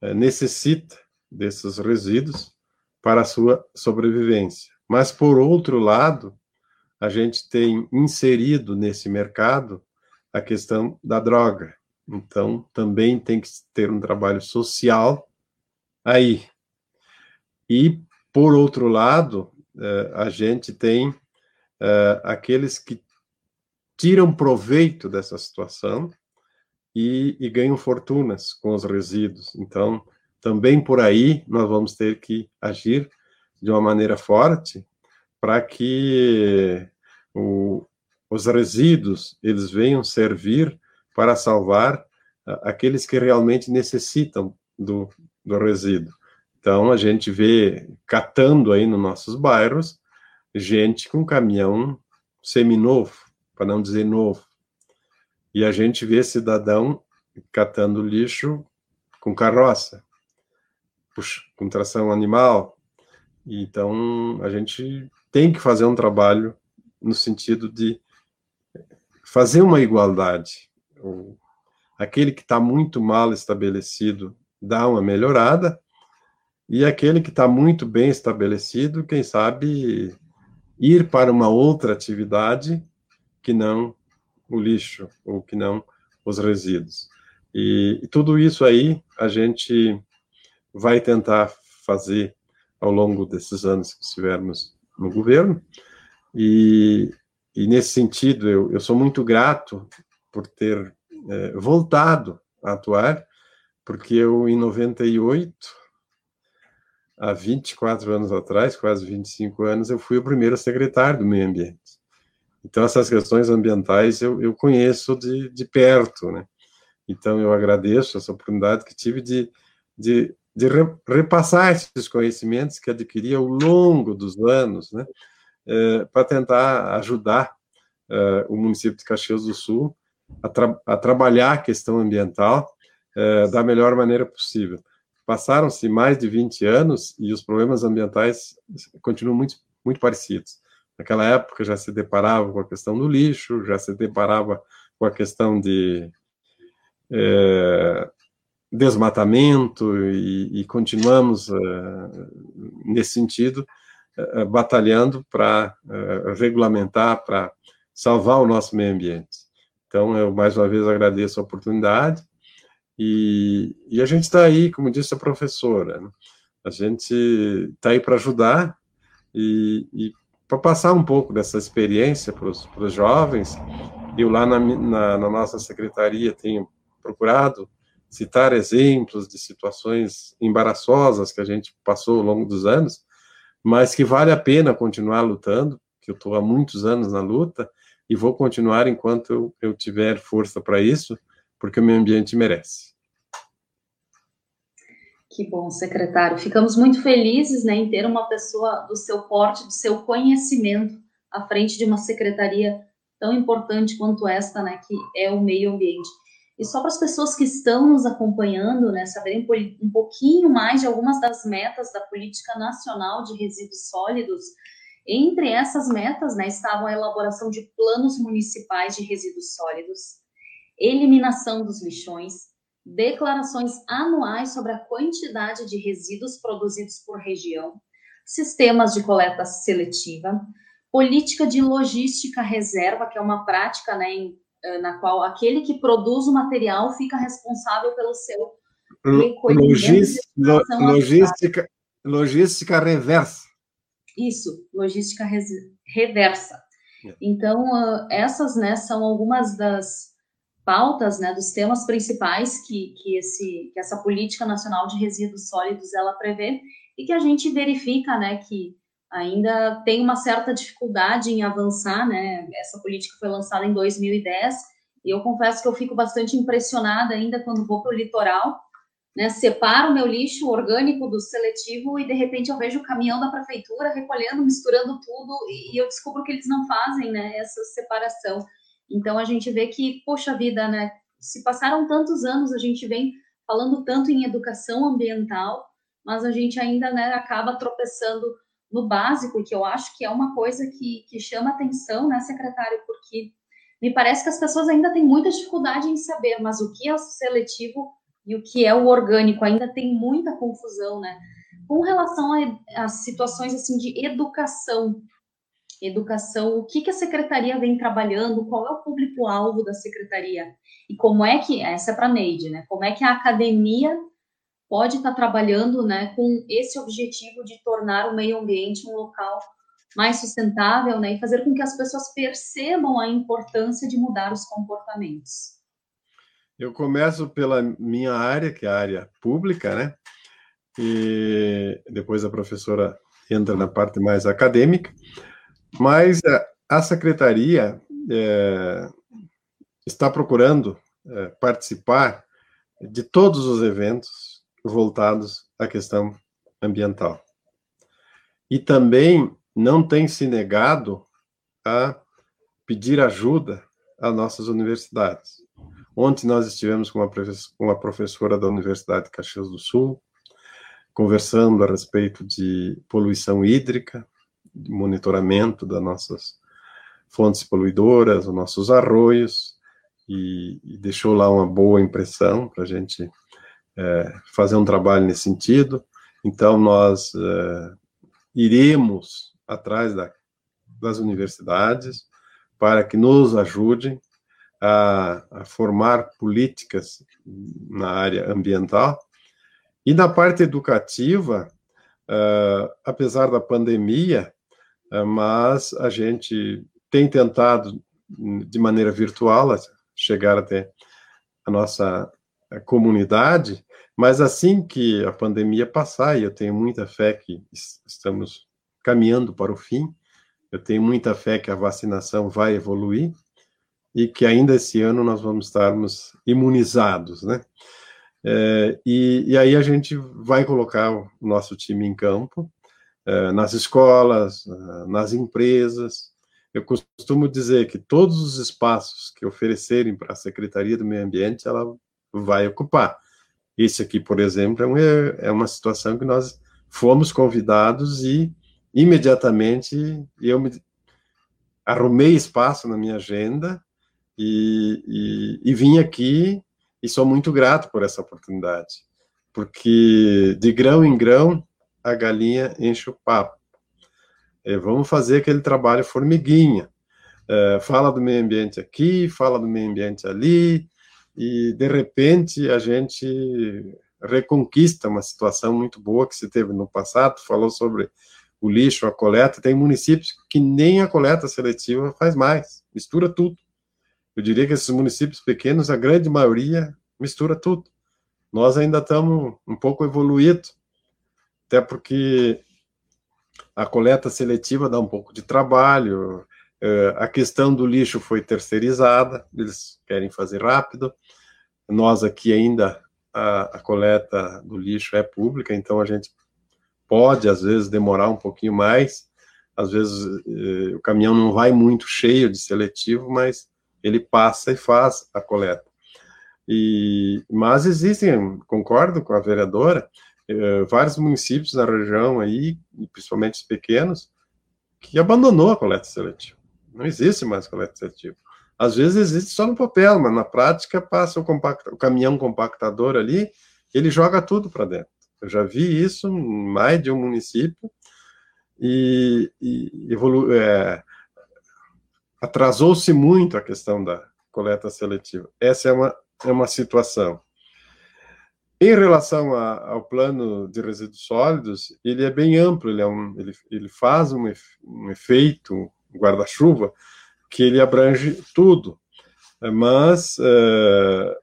é, necessita desses resíduos para a sua sobrevivência. Mas, por outro lado, a gente tem inserido nesse mercado a questão da droga. Então, também tem que ter um trabalho social aí. E, por outro lado, eh, a gente tem eh, aqueles que tiram proveito dessa situação e, e ganham fortunas com os resíduos. Então, também por aí nós vamos ter que agir de uma maneira forte para que o, os resíduos eles venham servir para salvar aqueles que realmente necessitam do, do resíduo. Então, a gente vê catando aí nos nossos bairros gente com caminhão seminovo, para não dizer novo. E a gente vê cidadão catando lixo com carroça com tração animal. Então, a gente tem que fazer um trabalho no sentido de fazer uma igualdade. Aquele que está muito mal estabelecido dá uma melhorada, e aquele que está muito bem estabelecido, quem sabe ir para uma outra atividade que não o lixo, ou que não os resíduos. E, e tudo isso aí a gente vai tentar fazer ao longo desses anos que estivermos no governo. E, e nesse sentido, eu, eu, sou muito grato por ter é, voltado a atuar, porque eu, em 98, há 24 anos atrás, quase 25 anos, eu fui o primeiro secretário do meio ambiente. Então, essas questões ambientais eu, eu conheço de, de perto, né? Então, eu agradeço essa oportunidade que tive de, de de repassar esses conhecimentos que adquiri ao longo dos anos, né, é, para tentar ajudar é, o município de Caxias do Sul a, tra a trabalhar a questão ambiental é, da melhor maneira possível. Passaram-se mais de 20 anos e os problemas ambientais continuam muito, muito parecidos. Naquela época já se deparava com a questão do lixo, já se deparava com a questão de é, desmatamento e, e continuamos uh, nesse sentido uh, batalhando para regulamentar, para salvar o nosso meio ambiente. Então, eu mais uma vez agradeço a oportunidade e, e a gente está aí, como disse a professora, né? a gente está aí para ajudar e, e para passar um pouco dessa experiência para os jovens. Eu lá na, na, na nossa secretaria tenho procurado citar exemplos de situações embaraçosas que a gente passou ao longo dos anos, mas que vale a pena continuar lutando, que eu estou há muitos anos na luta e vou continuar enquanto eu, eu tiver força para isso, porque o meio ambiente merece. Que bom, secretário. Ficamos muito felizes né, em ter uma pessoa do seu porte, do seu conhecimento, à frente de uma secretaria tão importante quanto esta, né, que é o meio ambiente. E só para as pessoas que estão nos acompanhando, né, saberem um pouquinho mais de algumas das metas da Política Nacional de Resíduos Sólidos, entre essas metas né, estavam a elaboração de planos municipais de resíduos sólidos, eliminação dos lixões, declarações anuais sobre a quantidade de resíduos produzidos por região, sistemas de coleta seletiva, política de logística reserva, que é uma prática né, em na qual aquele que produz o material fica responsável pelo seu recolhimento. Logística, logística reversa. Isso, logística reversa. É. Então, uh, essas né, são algumas das pautas, né, dos temas principais que, que, esse, que essa política nacional de resíduos sólidos ela prevê e que a gente verifica, né, que ainda tem uma certa dificuldade em avançar, né? Essa política foi lançada em 2010 e eu confesso que eu fico bastante impressionada ainda quando vou para o litoral, né? Separo o meu lixo orgânico do seletivo e de repente eu vejo o caminhão da prefeitura recolhendo, misturando tudo e eu descubro que eles não fazem, né? Essa separação. Então a gente vê que, poxa vida, né? Se passaram tantos anos, a gente vem falando tanto em educação ambiental, mas a gente ainda né, acaba tropeçando no básico, que eu acho que é uma coisa que, que chama atenção, né, secretário, porque me parece que as pessoas ainda têm muita dificuldade em saber, mas o que é o seletivo e o que é o orgânico ainda tem muita confusão, né? Com relação às situações assim de educação, educação, o que, que a secretaria vem trabalhando, qual é o público-alvo da secretaria e como é que essa é para a Neide, né? Como é que a academia pode estar trabalhando né, com esse objetivo de tornar o meio ambiente um local mais sustentável né, e fazer com que as pessoas percebam a importância de mudar os comportamentos. Eu começo pela minha área, que é a área pública, né? E depois a professora entra na parte mais acadêmica. Mas a secretaria é, está procurando é, participar de todos os eventos voltados à questão ambiental. E também não tem se negado a pedir ajuda às nossas universidades. Ontem nós estivemos com uma professora da Universidade de Caxias do Sul, conversando a respeito de poluição hídrica, de monitoramento das nossas fontes poluidoras, os nossos arroios, e, e deixou lá uma boa impressão para a gente é, fazer um trabalho nesse sentido. Então, nós é, iremos atrás da, das universidades para que nos ajudem a, a, formar políticas na área ambiental. E na parte educativa, uh, apesar da pandemia, uh, mas a gente tem tentado, de maneira virtual, chegar até a nossa comunidade mas assim que a pandemia passar, e eu tenho muita fé que estamos caminhando para o fim, eu tenho muita fé que a vacinação vai evoluir e que ainda esse ano nós vamos estarmos imunizados, né? É, e, e, aí a gente vai colocar o nosso time em campo, é, nas escolas, nas empresas. Eu costumo dizer que todos os espaços que oferecerem para a Secretaria do Meio Ambiente, ela vai ocupar esse aqui, por exemplo, é uma, é uma situação que nós fomos convidados e imediatamente eu me arrumei espaço na minha agenda e, e, e vim aqui e sou muito grato por essa oportunidade, porque de grão em grão a galinha enche o papo. É, vamos fazer aquele trabalho formiguinha. É, fala do meio ambiente aqui, fala do meio ambiente ali, e de repente a gente reconquista uma situação muito boa que se teve no passado, falou sobre o lixo, a coleta, tem municípios que nem a coleta seletiva faz mais, mistura tudo. Eu diria que esses municípios pequenos, a grande maioria, mistura tudo. Nós ainda estamos um pouco evoluídos, até porque a coleta seletiva dá um pouco de trabalho, a questão do lixo foi terceirizada, eles querem fazer rápido. Nós aqui ainda, a, a, coleta do lixo é pública, então a gente pode, às vezes, demorar um pouquinho mais. Às vezes, uh, o caminhão não vai muito cheio de seletivo, mas ele passa e faz a coleta. E, mas existem, concordo com a vereadora, uh, vários municípios na região aí, principalmente os pequenos, que abandonou a coleta seletiva. Não existe mais coleta seletiva. Às vezes existe só no papel, mas na prática passa o, compacta, o caminhão compactador ali, ele joga tudo para dentro. Eu já vi isso em mais de um município e, e evolu é, atrasou-se muito a questão da coleta seletiva. Essa é uma, é uma situação. Em relação a, ao plano de resíduos sólidos, ele é bem amplo, ele, é um, ele, ele faz um, um efeito guarda-chuva que ele abrange tudo, mas é,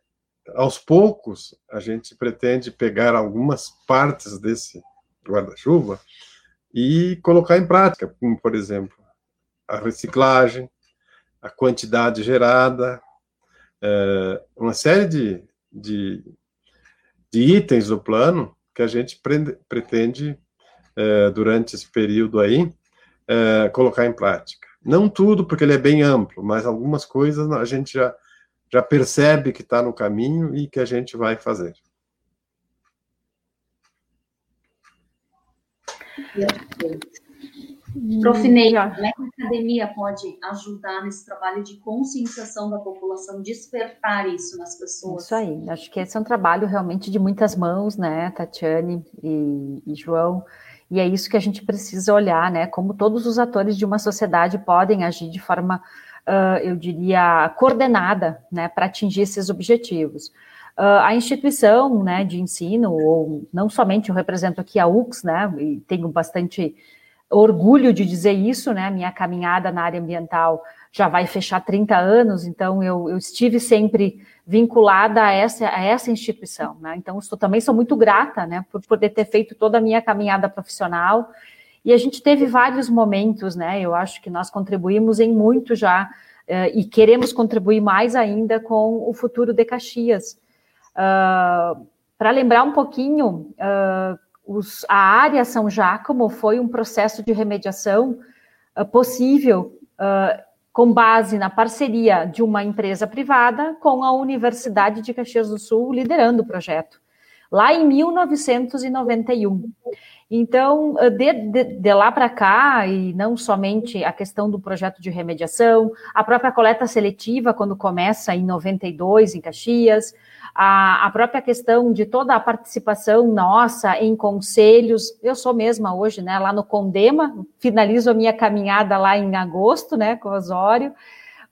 aos poucos a gente pretende pegar algumas partes desse guarda-chuva e colocar em prática, como por exemplo a reciclagem, a quantidade gerada, é, uma série de, de, de, itens do plano que a gente pretende, é, durante esse período aí, é, colocar em prática. Não tudo, porque ele é bem amplo, mas algumas coisas a gente já, já percebe que está no caminho e que a gente vai fazer. Profinei, como é que a academia pode ajudar nesse trabalho de conscientização da população, despertar isso nas pessoas? Isso aí, acho que esse é um trabalho realmente de muitas mãos, né, Tatiane e, e João, e é isso que a gente precisa olhar, né, como todos os atores de uma sociedade podem agir de forma, uh, eu diria, coordenada, né, para atingir esses objetivos. Uh, a instituição, né, de ensino, ou não somente eu represento aqui a UX, né, e tenho bastante orgulho de dizer isso, né? Minha caminhada na área ambiental já vai fechar 30 anos, então eu, eu estive sempre vinculada a essa, a essa instituição, né? Então, eu também sou muito grata, né, por poder ter feito toda a minha caminhada profissional. E a gente teve vários momentos, né? Eu acho que nós contribuímos em muito já uh, e queremos contribuir mais ainda com o futuro de Caxias. Uh, Para lembrar um pouquinho, uh, os, a área São Jácomo foi um processo de remediação uh, possível com base na parceria de uma empresa privada com a Universidade de Caxias do Sul liderando o projeto, lá em 1991. Então, de, de, de lá para cá, e não somente a questão do projeto de remediação, a própria coleta seletiva, quando começa em 92 em Caxias, a, a própria questão de toda a participação nossa em conselhos. Eu sou mesma hoje, né, lá no Condema, finalizo a minha caminhada lá em agosto, né, com o Osório,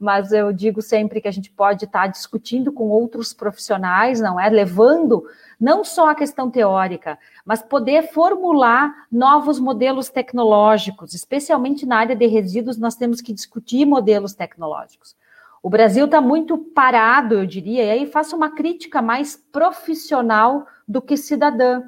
mas eu digo sempre que a gente pode estar discutindo com outros profissionais, não é? Levando não só a questão teórica, mas poder formular novos modelos tecnológicos, especialmente na área de resíduos, nós temos que discutir modelos tecnológicos. O Brasil está muito parado, eu diria, e aí faço uma crítica mais profissional do que cidadã.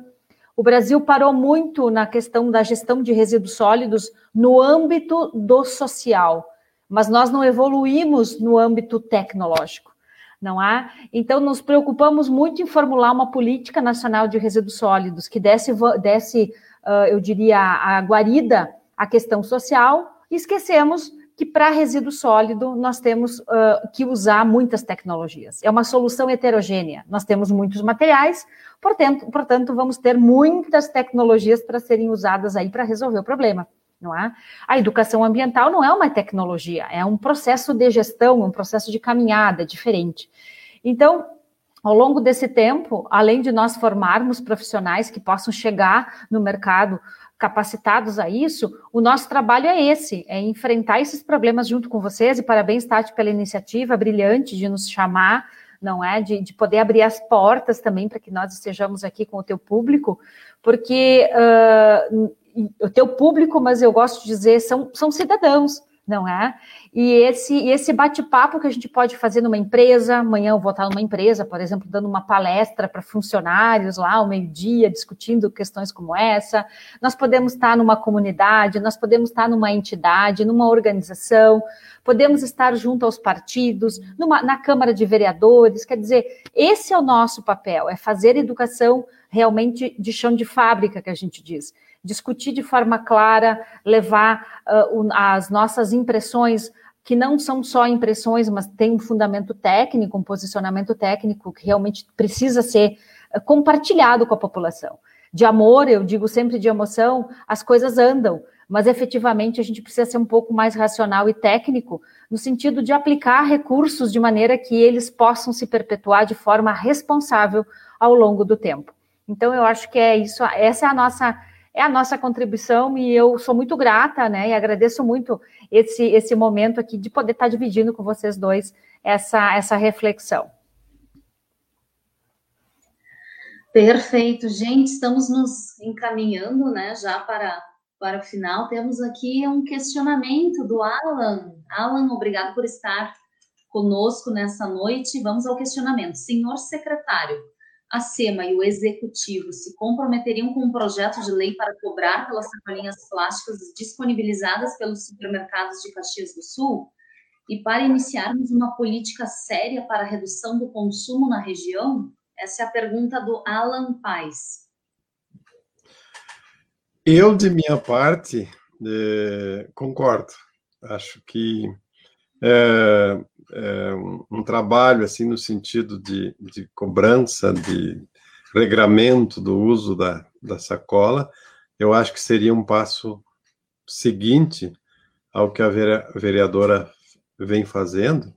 O Brasil parou muito na questão da gestão de resíduos sólidos no âmbito do social, mas nós não evoluímos no âmbito tecnológico, não há? Então, nos preocupamos muito em formular uma política nacional de resíduos sólidos que desse, desse uh, eu diria, a guarida à questão social, e esquecemos que para resíduo sólido nós temos uh, que usar muitas tecnologias. É uma solução heterogênea. Nós temos muitos materiais, portanto, portanto vamos ter muitas tecnologias para serem usadas aí para resolver o problema. Não é? A educação ambiental não é uma tecnologia, é um processo de gestão, um processo de caminhada diferente. Então, ao longo desse tempo, além de nós formarmos profissionais que possam chegar no mercado capacitados a isso, o nosso trabalho é esse, é enfrentar esses problemas junto com vocês, e parabéns, Tati, pela iniciativa brilhante de nos chamar, não é? De, de poder abrir as portas também para que nós estejamos aqui com o teu público, porque uh, o teu público, mas eu gosto de dizer, são, são cidadãos, não é? E esse, esse bate-papo que a gente pode fazer numa empresa, amanhã eu vou estar numa empresa, por exemplo, dando uma palestra para funcionários lá ao meio-dia, discutindo questões como essa. Nós podemos estar numa comunidade, nós podemos estar numa entidade, numa organização, podemos estar junto aos partidos, numa, na Câmara de Vereadores. Quer dizer, esse é o nosso papel, é fazer educação realmente de chão de fábrica, que a gente diz discutir de forma clara, levar uh, as nossas impressões, que não são só impressões, mas tem um fundamento técnico, um posicionamento técnico que realmente precisa ser uh, compartilhado com a população. De amor, eu digo sempre de emoção, as coisas andam, mas efetivamente a gente precisa ser um pouco mais racional e técnico, no sentido de aplicar recursos de maneira que eles possam se perpetuar de forma responsável ao longo do tempo. Então, eu acho que é isso, essa é a nossa é a nossa contribuição e eu sou muito grata, né? E agradeço muito esse, esse momento aqui de poder estar dividindo com vocês dois essa, essa reflexão. Perfeito, gente, estamos nos encaminhando, né, já para para o final, temos aqui um questionamento do Alan. Alan, obrigado por estar conosco nessa noite. Vamos ao questionamento. Senhor secretário, a SEMA e o Executivo se comprometeriam com um projeto de lei para cobrar pelas sacolinhas plásticas disponibilizadas pelos supermercados de Caxias do Sul? E para iniciarmos uma política séria para a redução do consumo na região? Essa é a pergunta do Alan Paz. Eu, de minha parte, é, concordo. Acho que é, é um, trabalho assim no sentido de, de, cobrança, de regramento do uso da, da sacola, eu acho que seria um passo seguinte ao que a vereadora vem fazendo,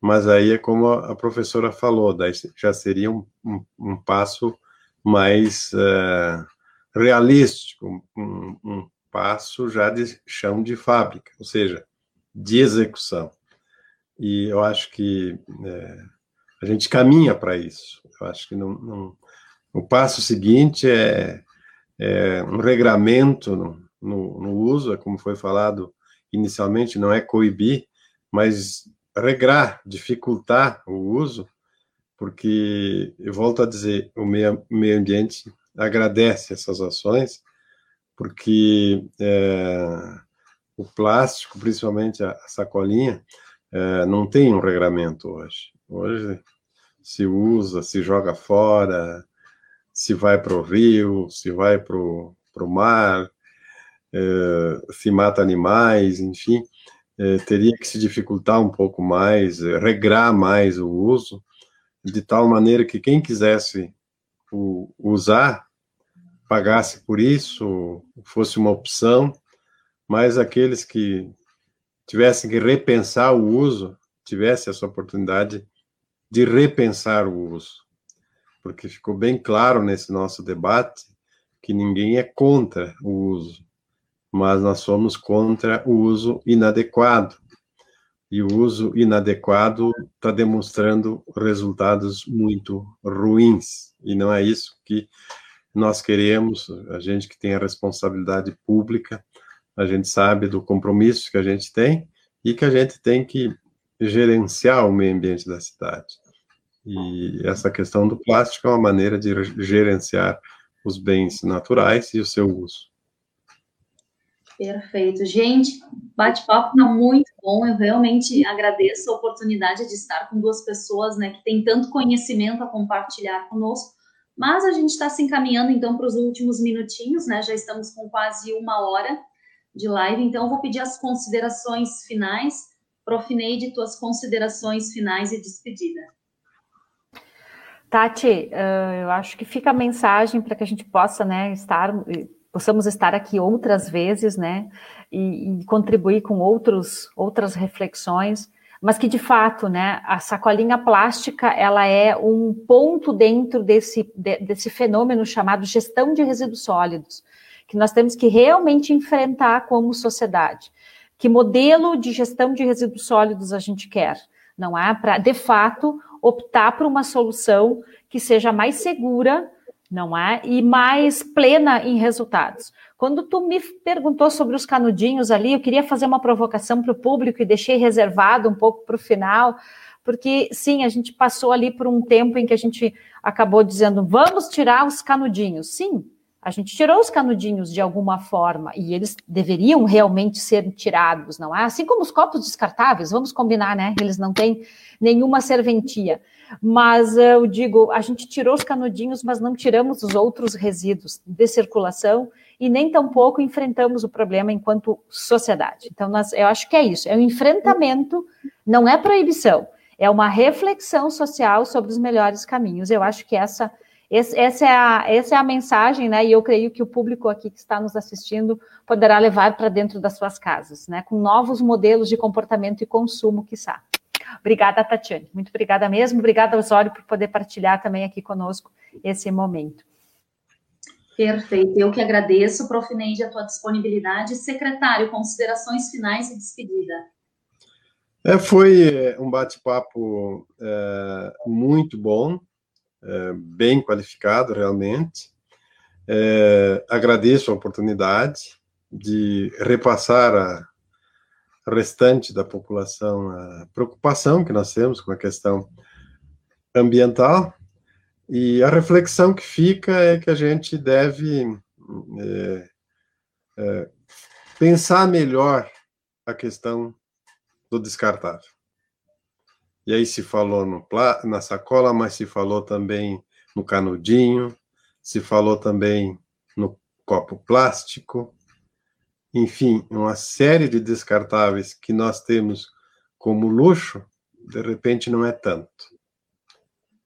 mas aí é como a professora falou, daí já seria um, um, um passo mais uh, realístico, um, um, passo já de chão de fábrica, ou seja, de execução. E eu acho que é, a gente caminha para isso. Eu acho que não, não, o passo seguinte é, é um regramento no, no, no uso, é como foi falado inicialmente, não é coibir, mas regrar, dificultar o uso, porque, eu volto a dizer, o meio, meio ambiente agradece essas ações, porque é, o plástico, principalmente a, sacolinha, é, não tem um regramento hoje. Hoje se usa, se joga fora, se vai para o rio, se vai para o mar, é, se mata animais, enfim é, teria que se dificultar um pouco mais, regrar mais o uso, de tal maneira que quem quisesse o, usar pagasse por isso, fosse uma opção, mas aqueles que tivessem que repensar o uso, tivesse essa oportunidade de repensar o uso. Porque ficou bem claro nesse nosso debate que ninguém é contra o uso mas nós somos contra o uso inadequado. E o uso inadequado está demonstrando resultados muito ruins. E não é isso que nós queremos, a gente que tem a responsabilidade pública, a gente sabe do compromisso que a gente tem e que a gente tem que gerenciar o meio ambiente da cidade. E essa questão do plástico é uma maneira de gerenciar os bens naturais e o seu uso. Perfeito. Gente, bate-papo está muito bom. Eu realmente agradeço a oportunidade de estar com duas pessoas né, que têm tanto conhecimento a compartilhar conosco. Mas a gente está se encaminhando então para os últimos minutinhos, né? Já estamos com quase uma hora de live, então vou pedir as considerações finais. Profineide, tuas considerações finais e despedida. Tati, eu acho que fica a mensagem para que a gente possa né, estar possamos estar aqui outras vezes, né, e, e, contribuir com outros, outras reflexões, mas que de fato, né, a sacolinha plástica, ela é um ponto dentro desse, de, desse fenômeno chamado gestão de resíduos sólidos, que nós temos que realmente enfrentar como sociedade. Que modelo de gestão de resíduos sólidos a gente quer? Não é para, de fato, optar por uma solução que seja mais segura, não é? E mais plena em resultados. Quando tu me perguntou sobre os canudinhos ali, eu queria fazer uma provocação para o público e deixei reservado um pouco para o final, porque sim, a gente passou ali por um tempo em que a gente acabou dizendo vamos tirar os canudinhos. Sim, a gente tirou os canudinhos de alguma forma e eles deveriam realmente ser tirados, não é? Assim como os copos descartáveis, vamos combinar, né? Eles não têm nenhuma serventia. Mas eu digo, a gente tirou os canudinhos, mas não tiramos os outros resíduos de circulação e nem tampouco enfrentamos o problema enquanto sociedade. Então, nós, eu acho que é isso, é um enfrentamento, não é proibição, é uma reflexão social sobre os melhores caminhos. Eu acho que essa esse, essa, é a, essa é a mensagem, né? E eu creio que o público aqui que está nos assistindo poderá levar para dentro das suas casas, né? Com novos modelos de comportamento e consumo, quiçá. Obrigada, Tatiane. Muito obrigada mesmo. Obrigada, Osório, por poder partilhar também aqui conosco esse momento. Perfeito. Eu que agradeço, Prof. Neide, a tua disponibilidade. Secretário, considerações finais e despedida. É, foi um bate-papo é, muito bom é, bem qualificado, realmente. É, agradeço a oportunidade de repassar a restante da população a preocupação que nós temos com a questão ambiental e a reflexão que fica é que a gente deve é, é, pensar melhor a questão do descartável. E aí se falou no, na sacola, mas se falou também no canudinho, se falou também no copo plástico, enfim, uma série de descartáveis que nós temos como luxo, de repente não é tanto.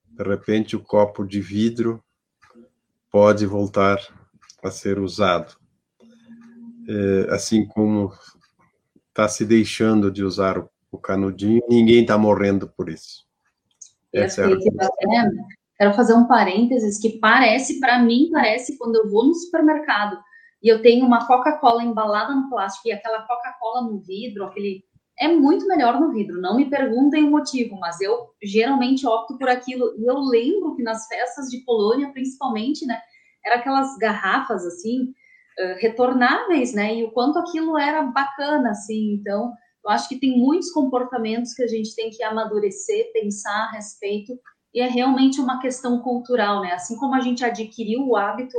De repente o copo de vidro pode voltar a ser usado. É, assim como está se deixando de usar o, o canudinho, ninguém está morrendo por isso. Essa é a quero fazer um parênteses que parece, para mim, parece quando eu vou no supermercado e eu tenho uma Coca-Cola embalada no plástico e aquela Coca-Cola no vidro, aquele é muito melhor no vidro. Não me perguntem o motivo, mas eu geralmente opto por aquilo. E eu lembro que nas festas de Polônia, principalmente, né, era aquelas garrafas assim retornáveis, né? E o quanto aquilo era bacana, assim. Então, eu acho que tem muitos comportamentos que a gente tem que amadurecer, pensar a respeito e é realmente uma questão cultural, né? Assim como a gente adquiriu o hábito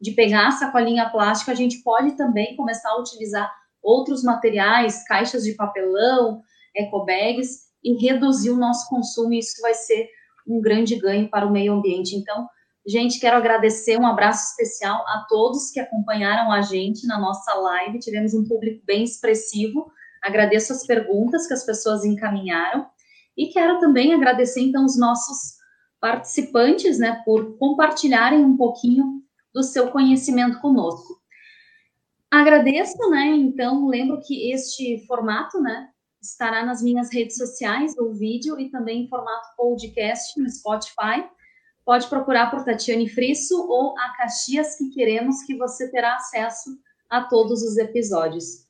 de pegar a sacolinha plástica, a gente pode também começar a utilizar outros materiais, caixas de papelão, ecobags, e reduzir o nosso consumo, e isso vai ser um grande ganho para o meio ambiente. Então, gente, quero agradecer, um abraço especial a todos que acompanharam a gente na nossa live, tivemos um público bem expressivo, agradeço as perguntas que as pessoas encaminharam, e quero também agradecer, então, os nossos participantes, né, por compartilharem um pouquinho do seu conhecimento conosco. Agradeço, né, então, lembro que este formato, né, estará nas minhas redes sociais, o vídeo, e também em formato podcast no Spotify. Pode procurar por Tatiane Frisso ou a Caxias que queremos, que você terá acesso a todos os episódios.